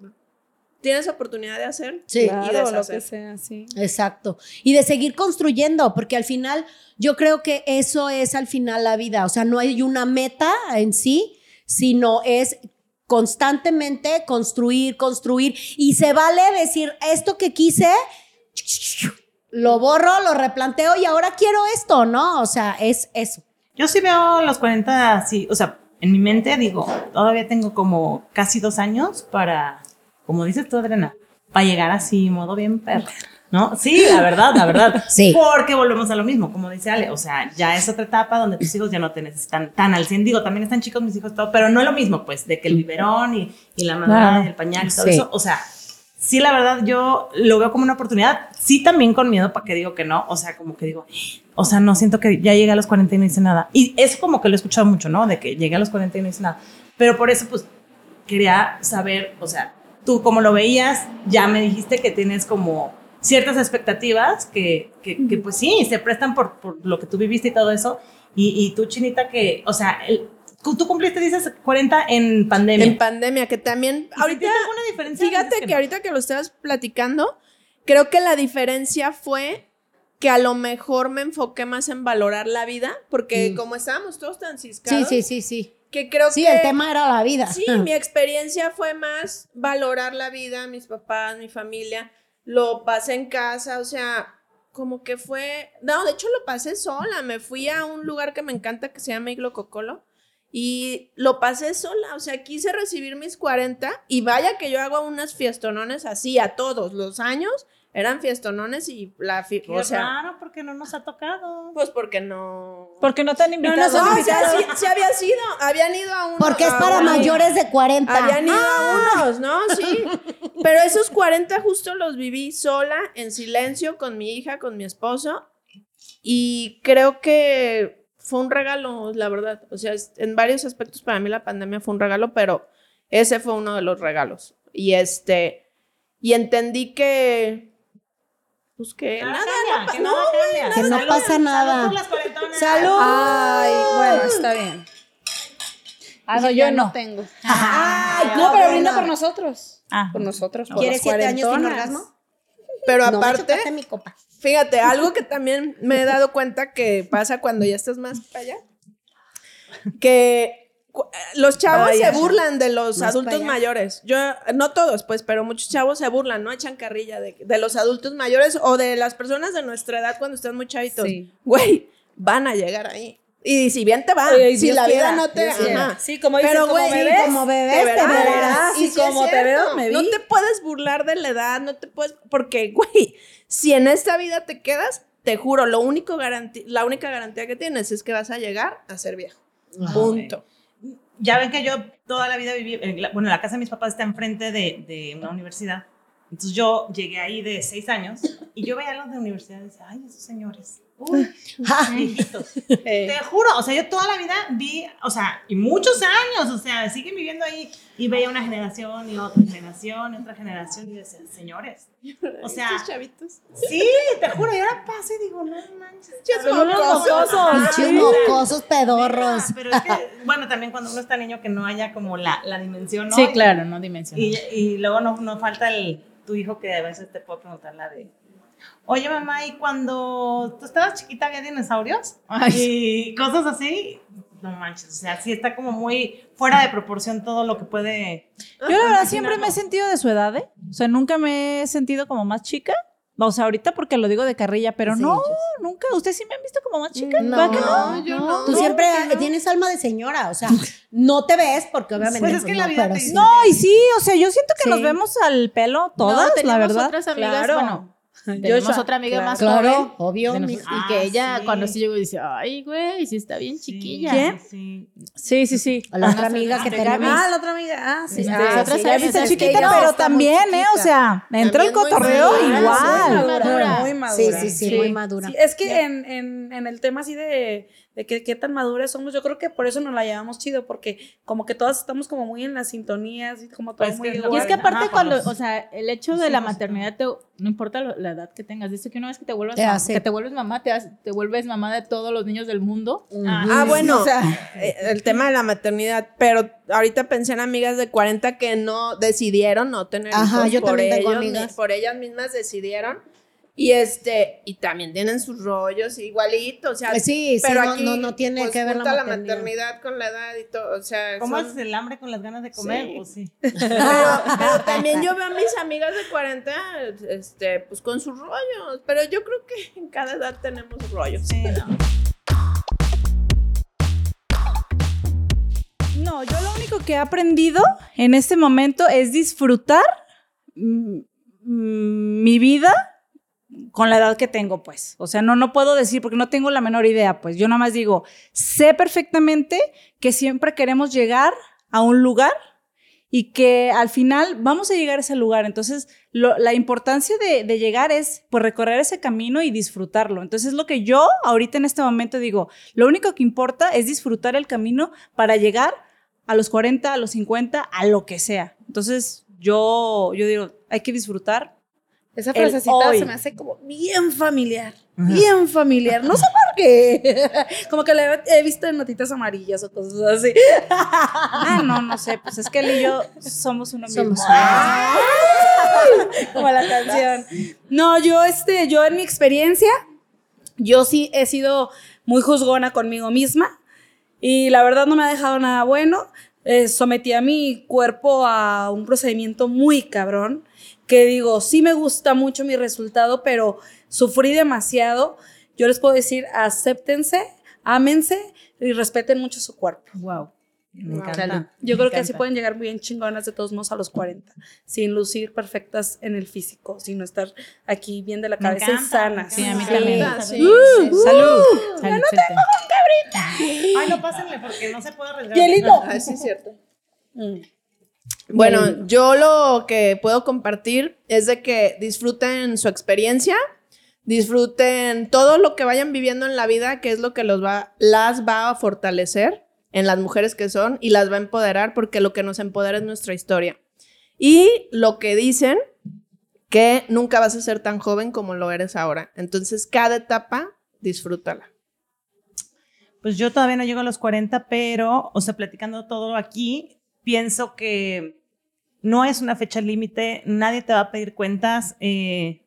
tienes oportunidad de hacer Sí. y Claro, lo que sea, sí. Exacto. Y de seguir construyendo, porque al final yo creo que eso es al final la vida. O sea, no hay una meta en sí, sino es constantemente construir, construir. Y se vale decir, esto que quise, lo borro, lo replanteo y ahora quiero esto, ¿no? O sea, es eso. Yo sí veo los 40 así, o sea, en mi mente digo, todavía tengo como casi dos años para, como dices tú, Adriana, para llegar así, modo bien perro. ¿No? Sí, la verdad, la verdad. Sí. Porque volvemos a lo mismo, como dice Ale, o sea, ya es otra etapa donde tus hijos ya no te necesitan tan al 100. Digo, también están chicos mis hijos, todo, pero no es lo mismo, pues, de que el biberón y, y la mamá y el pañal y todo Sí. eso. O sea, sí, la verdad, yo lo veo como una oportunidad. Sí, también con miedo, para que digo que no. O sea, como que digo, o sea, no siento que ya llegué a los 40 y no hice nada. Y eso como que lo he escuchado mucho, ¿no? De que llegué a los 40 y no hice nada. Pero por eso, pues, quería saber, o sea, tú como lo veías, ya me dijiste que tienes como ciertas expectativas que, que, que, pues sí, se prestan por, por lo que tú viviste y todo eso. Y, y tú, Chinita, que, o sea, el- tú cumpliste, dices, 40 en pandemia. En pandemia, que también, ¿Y ahorita, alguna diferencia? fíjate que no. ahorita que lo estabas platicando, creo que la diferencia fue que a lo mejor me enfoqué más en valorar la vida, porque Mm. como estábamos todos tan Sí, ciscados, sí, sí, sí. que creo Sí, que... el tema era la vida. Sí, mi experiencia fue más valorar la vida, mis papás, mi familia. Lo pasé en casa, o sea, como que fue. No, de hecho lo pasé sola. Me fui a un lugar que me encanta que se llama Iglo Cocolo. Y lo pasé sola, o sea, quise recibir mis 40 y vaya que yo hago unas fiestonones así a todos los años, eran fiestonones y la fi- Qué o sea, raro, porque no nos ha tocado. pues porque no Porque no te han invitado. no, o sea, sí, sí había sido, habían ido a uno Porque es para mayores de 40. Habían ido Ah. a unos, ¿no? Sí. Pero esos 40 justo los viví sola, en silencio, con mi hija, con mi esposo. Y creo que fue un regalo, la verdad. O sea, en varios aspectos para mí la pandemia fue un regalo, pero ese fue uno de los regalos. Y este, y entendí que, pues que Nada que nada cambia. Que no Salud, pasa nada. salud. Ay, bueno, está bien. Ah, no, yo no. tengo. Ay, No, pero brinda por nosotros. Ah. Por nosotros. por ¿Quieres siete años sin orgasmo? pero No, aparte, échate mi copa. Fíjate, algo que también me he dado cuenta que pasa cuando ya estás más para allá, que cu- los chavos se burlan de los adultos mayores. Yo, no todos, pues, pero muchos chavos se burlan, ¿no? Echan carrilla de, de los adultos mayores o de las personas de nuestra edad cuando están muy chavitos. Sí. Güey, van a llegar ahí. Y si bien te va, Oye, si Dios la vida no te... Ajá. Sí, como dices, Pero, como güey, sí, ves, como bebés, te te verás. verás. Y sí como te veo, me No vi. te puedes burlar de la edad, no te puedes, porque, güey, si en esta vida te quedas, te juro, lo único garanti- la única garantía que tienes es que vas a llegar a ser viejo. Punto. Ya ven que yo toda la vida viví, en la- bueno, la casa de mis papás está enfrente de, de una universidad. Entonces yo llegué ahí de seis años y yo veía a los de universidad y decía, ay, esos señores, uy, Ah. Eh, Te juro, o sea, yo toda la vida vi, o sea, y muchos años, o sea, siguen viviendo ahí y veía una generación y otra generación y otra generación y decía, señores, o sea, Estos chavitos. sí, te juro, y ahora paso y digo, no manches. Pinches unos mocosos. pedorros. Pero es que, bueno, también cuando uno está niño que no haya como la, la dimensión, ¿no? Sí, claro, no dimensión. Y, y luego no, no falta el, tu hijo que a veces te puede preguntar la de, oye mamá, ¿y cuando tú estabas chiquita había dinosaurios? Y cosas así. No manches, o sea, sí está como muy fuera de proporción todo lo que puede... Yo la verdad siempre me he sentido de su edad, ¿eh? O sea, nunca me he sentido como más chica. O sea, ahorita porque lo digo de carrilla, pero Sí, no, yo nunca. ¿Ustedes sí me han visto como más chica? No, ¿Verdad que no? No, yo no. Tú siempre tienes alma de señora, o sea, no te ves porque obviamente Pues es que pues, la no, vida pero te No, y sí, o sea, yo siento que Sí. nos vemos al pelo todas, No, la verdad. otras amigas, Claro. bueno, tenemos Joshua, otra amiga claro. más Claro, joven. obvio. y Ah, que ella sí. cuando sí llegó dice, ay, güey, sí está bien chiquilla. ¿Quién? Sí. Sí, sí, sí. A la otra amiga que tenemos. Ah, la otra amiga. Ah, sí. Sí, Ah, Nosotras sí, ya viste chiquita, pero también, ¿eh? O chiquita. sea, entró el cotorreo madura, igual. Muy madura, muy Sí, madura. sí, sí, muy madura. Sí, es que en, en, en el tema así de, de que qué tan maduras somos, yo creo que por eso nos la llevamos chido, porque como que todas estamos como muy en las sintonías y como todo Pues muy lo- Y igual. es que aparte Ajá, cuando, o sea, el hecho de la hijos y maternidad, te- no importa lo- la edad que tengas. Dice que una vez que te vuelves, Te mamá- hace. que te vuelves mamá, te, hace- te vuelves mamá de todos los niños del mundo. Ah, bueno, eh, el tema de la maternidad, pero ahorita pensé en amigas de 40 que no decidieron no tener Ajá, hijos yo por también tengo ellos, por ellas mismas decidieron y este y también tienen sus rollos igualito, o sea, Pues sí, sí, pero no- aquí no- no tiene pues, que ver la junta maternidad. con la edad y todo, o sea, ¿Cómo son- haces el hambre con las ganas de comer? Sí. Pues sí. pero, pero también yo veo a mis amigas de 40 este pues con sus rollos, pero yo creo que en cada edad tenemos rollos. Sí, no. No, yo lo único que he aprendido en este momento es disfrutar mm, mm, mi vida con la edad que tengo, pues. O sea, no, no puedo decir porque no tengo la menor idea, pues. Yo nada más digo, sé perfectamente que siempre queremos llegar a un lugar y que al final vamos a llegar a ese lugar. Entonces, la importancia de, de llegar es pues recorrer ese camino y disfrutarlo. Entonces, lo que yo ahorita en este momento digo, lo único que importa es disfrutar el camino para llegar a los 40, a los 50, a lo que sea. Entonces, yo, yo digo, hay que disfrutar. Esa frasecita se me hace como bien familiar. Bien familiar. No sé por qué. Como que la he visto en notitas amarillas o cosas así. Ah, no, no sé, pues es que él y yo somos uno mismo. Somos Como la canción. No, yo, este, yo en mi experiencia, yo sí he sido muy juzgona conmigo misma y la verdad no me ha dejado nada bueno. Eh, sometí a mi cuerpo a un procedimiento muy cabrón, que digo, sí me gusta mucho mi resultado, pero sufrí demasiado. Yo les puedo decir, acéptense, ámense y respeten mucho su cuerpo. Wow. Me Wow. encanta. Yo creo que así pueden llegar bien chingonas de todos modos a los 40, sin lucir perfectas en el físico, sino estar aquí bien de la cabeza y sanas. Sí, a mí me también. Sí, Sí. sí, sí. Salud. Salud, Celta. Ay, no pásenle porque no se puede arriesgar. Hielito. Ah, sí, es cierto. Mm. Bueno, yo lo que puedo compartir es de que disfruten su experiencia, disfruten todo lo que vayan viviendo en la vida, que es lo que los va, las va a fortalecer en las mujeres que son y las va a empoderar, porque lo que nos empodera es nuestra historia. Y lo que dicen, que nunca vas a ser tan joven como lo eres ahora. Entonces, cada etapa, disfrútala. Pues yo todavía no llego a los 40, pero, o sea, platicando todo aquí, pienso que no es una fecha límite, nadie te va a pedir cuentas, eh,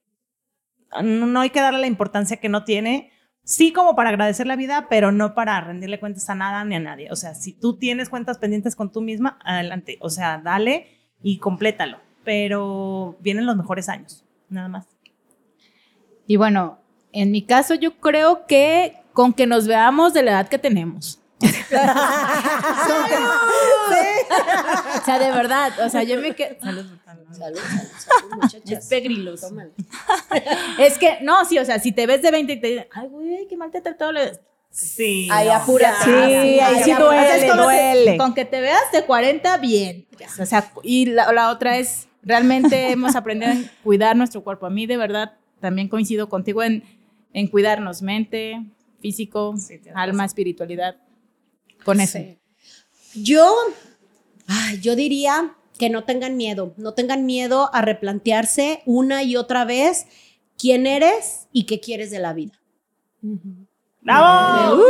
no, hay que darle la importancia que no tiene, sí como para agradecer la vida, pero no para rendirle cuentas a nada ni a nadie. O sea, si tú tienes cuentas pendientes con tú misma, adelante, o sea, dale y complétalo, pero vienen los mejores años, nada más. Y bueno, en mi caso yo creo que con que nos veamos de la edad que tenemos. O sea, de verdad, o sea, yo me quedo... Salud, Salud, salud, salud, muchachas. Pegrilos. Tómale. Es que, no, sí, o sea, si te ves de 20 y te dicen, ay, güey, qué mal te ha tratado. le- Sí. Ahí no. apúrate. Sí, ahí sí duele. Con que te veas de 40, bien. O sea, y la, la otra es, realmente hemos aprendido a cuidar nuestro cuerpo. A mí, de verdad, también coincido contigo en, en cuidarnos mente, físico, Sí, alma, espiritualidad. Con eso. Yo, ay, yo diría que no tengan miedo, no tengan miedo a replantearse una y otra vez quién eres y qué quieres de la vida. ¡Bravo! ¡Bravo!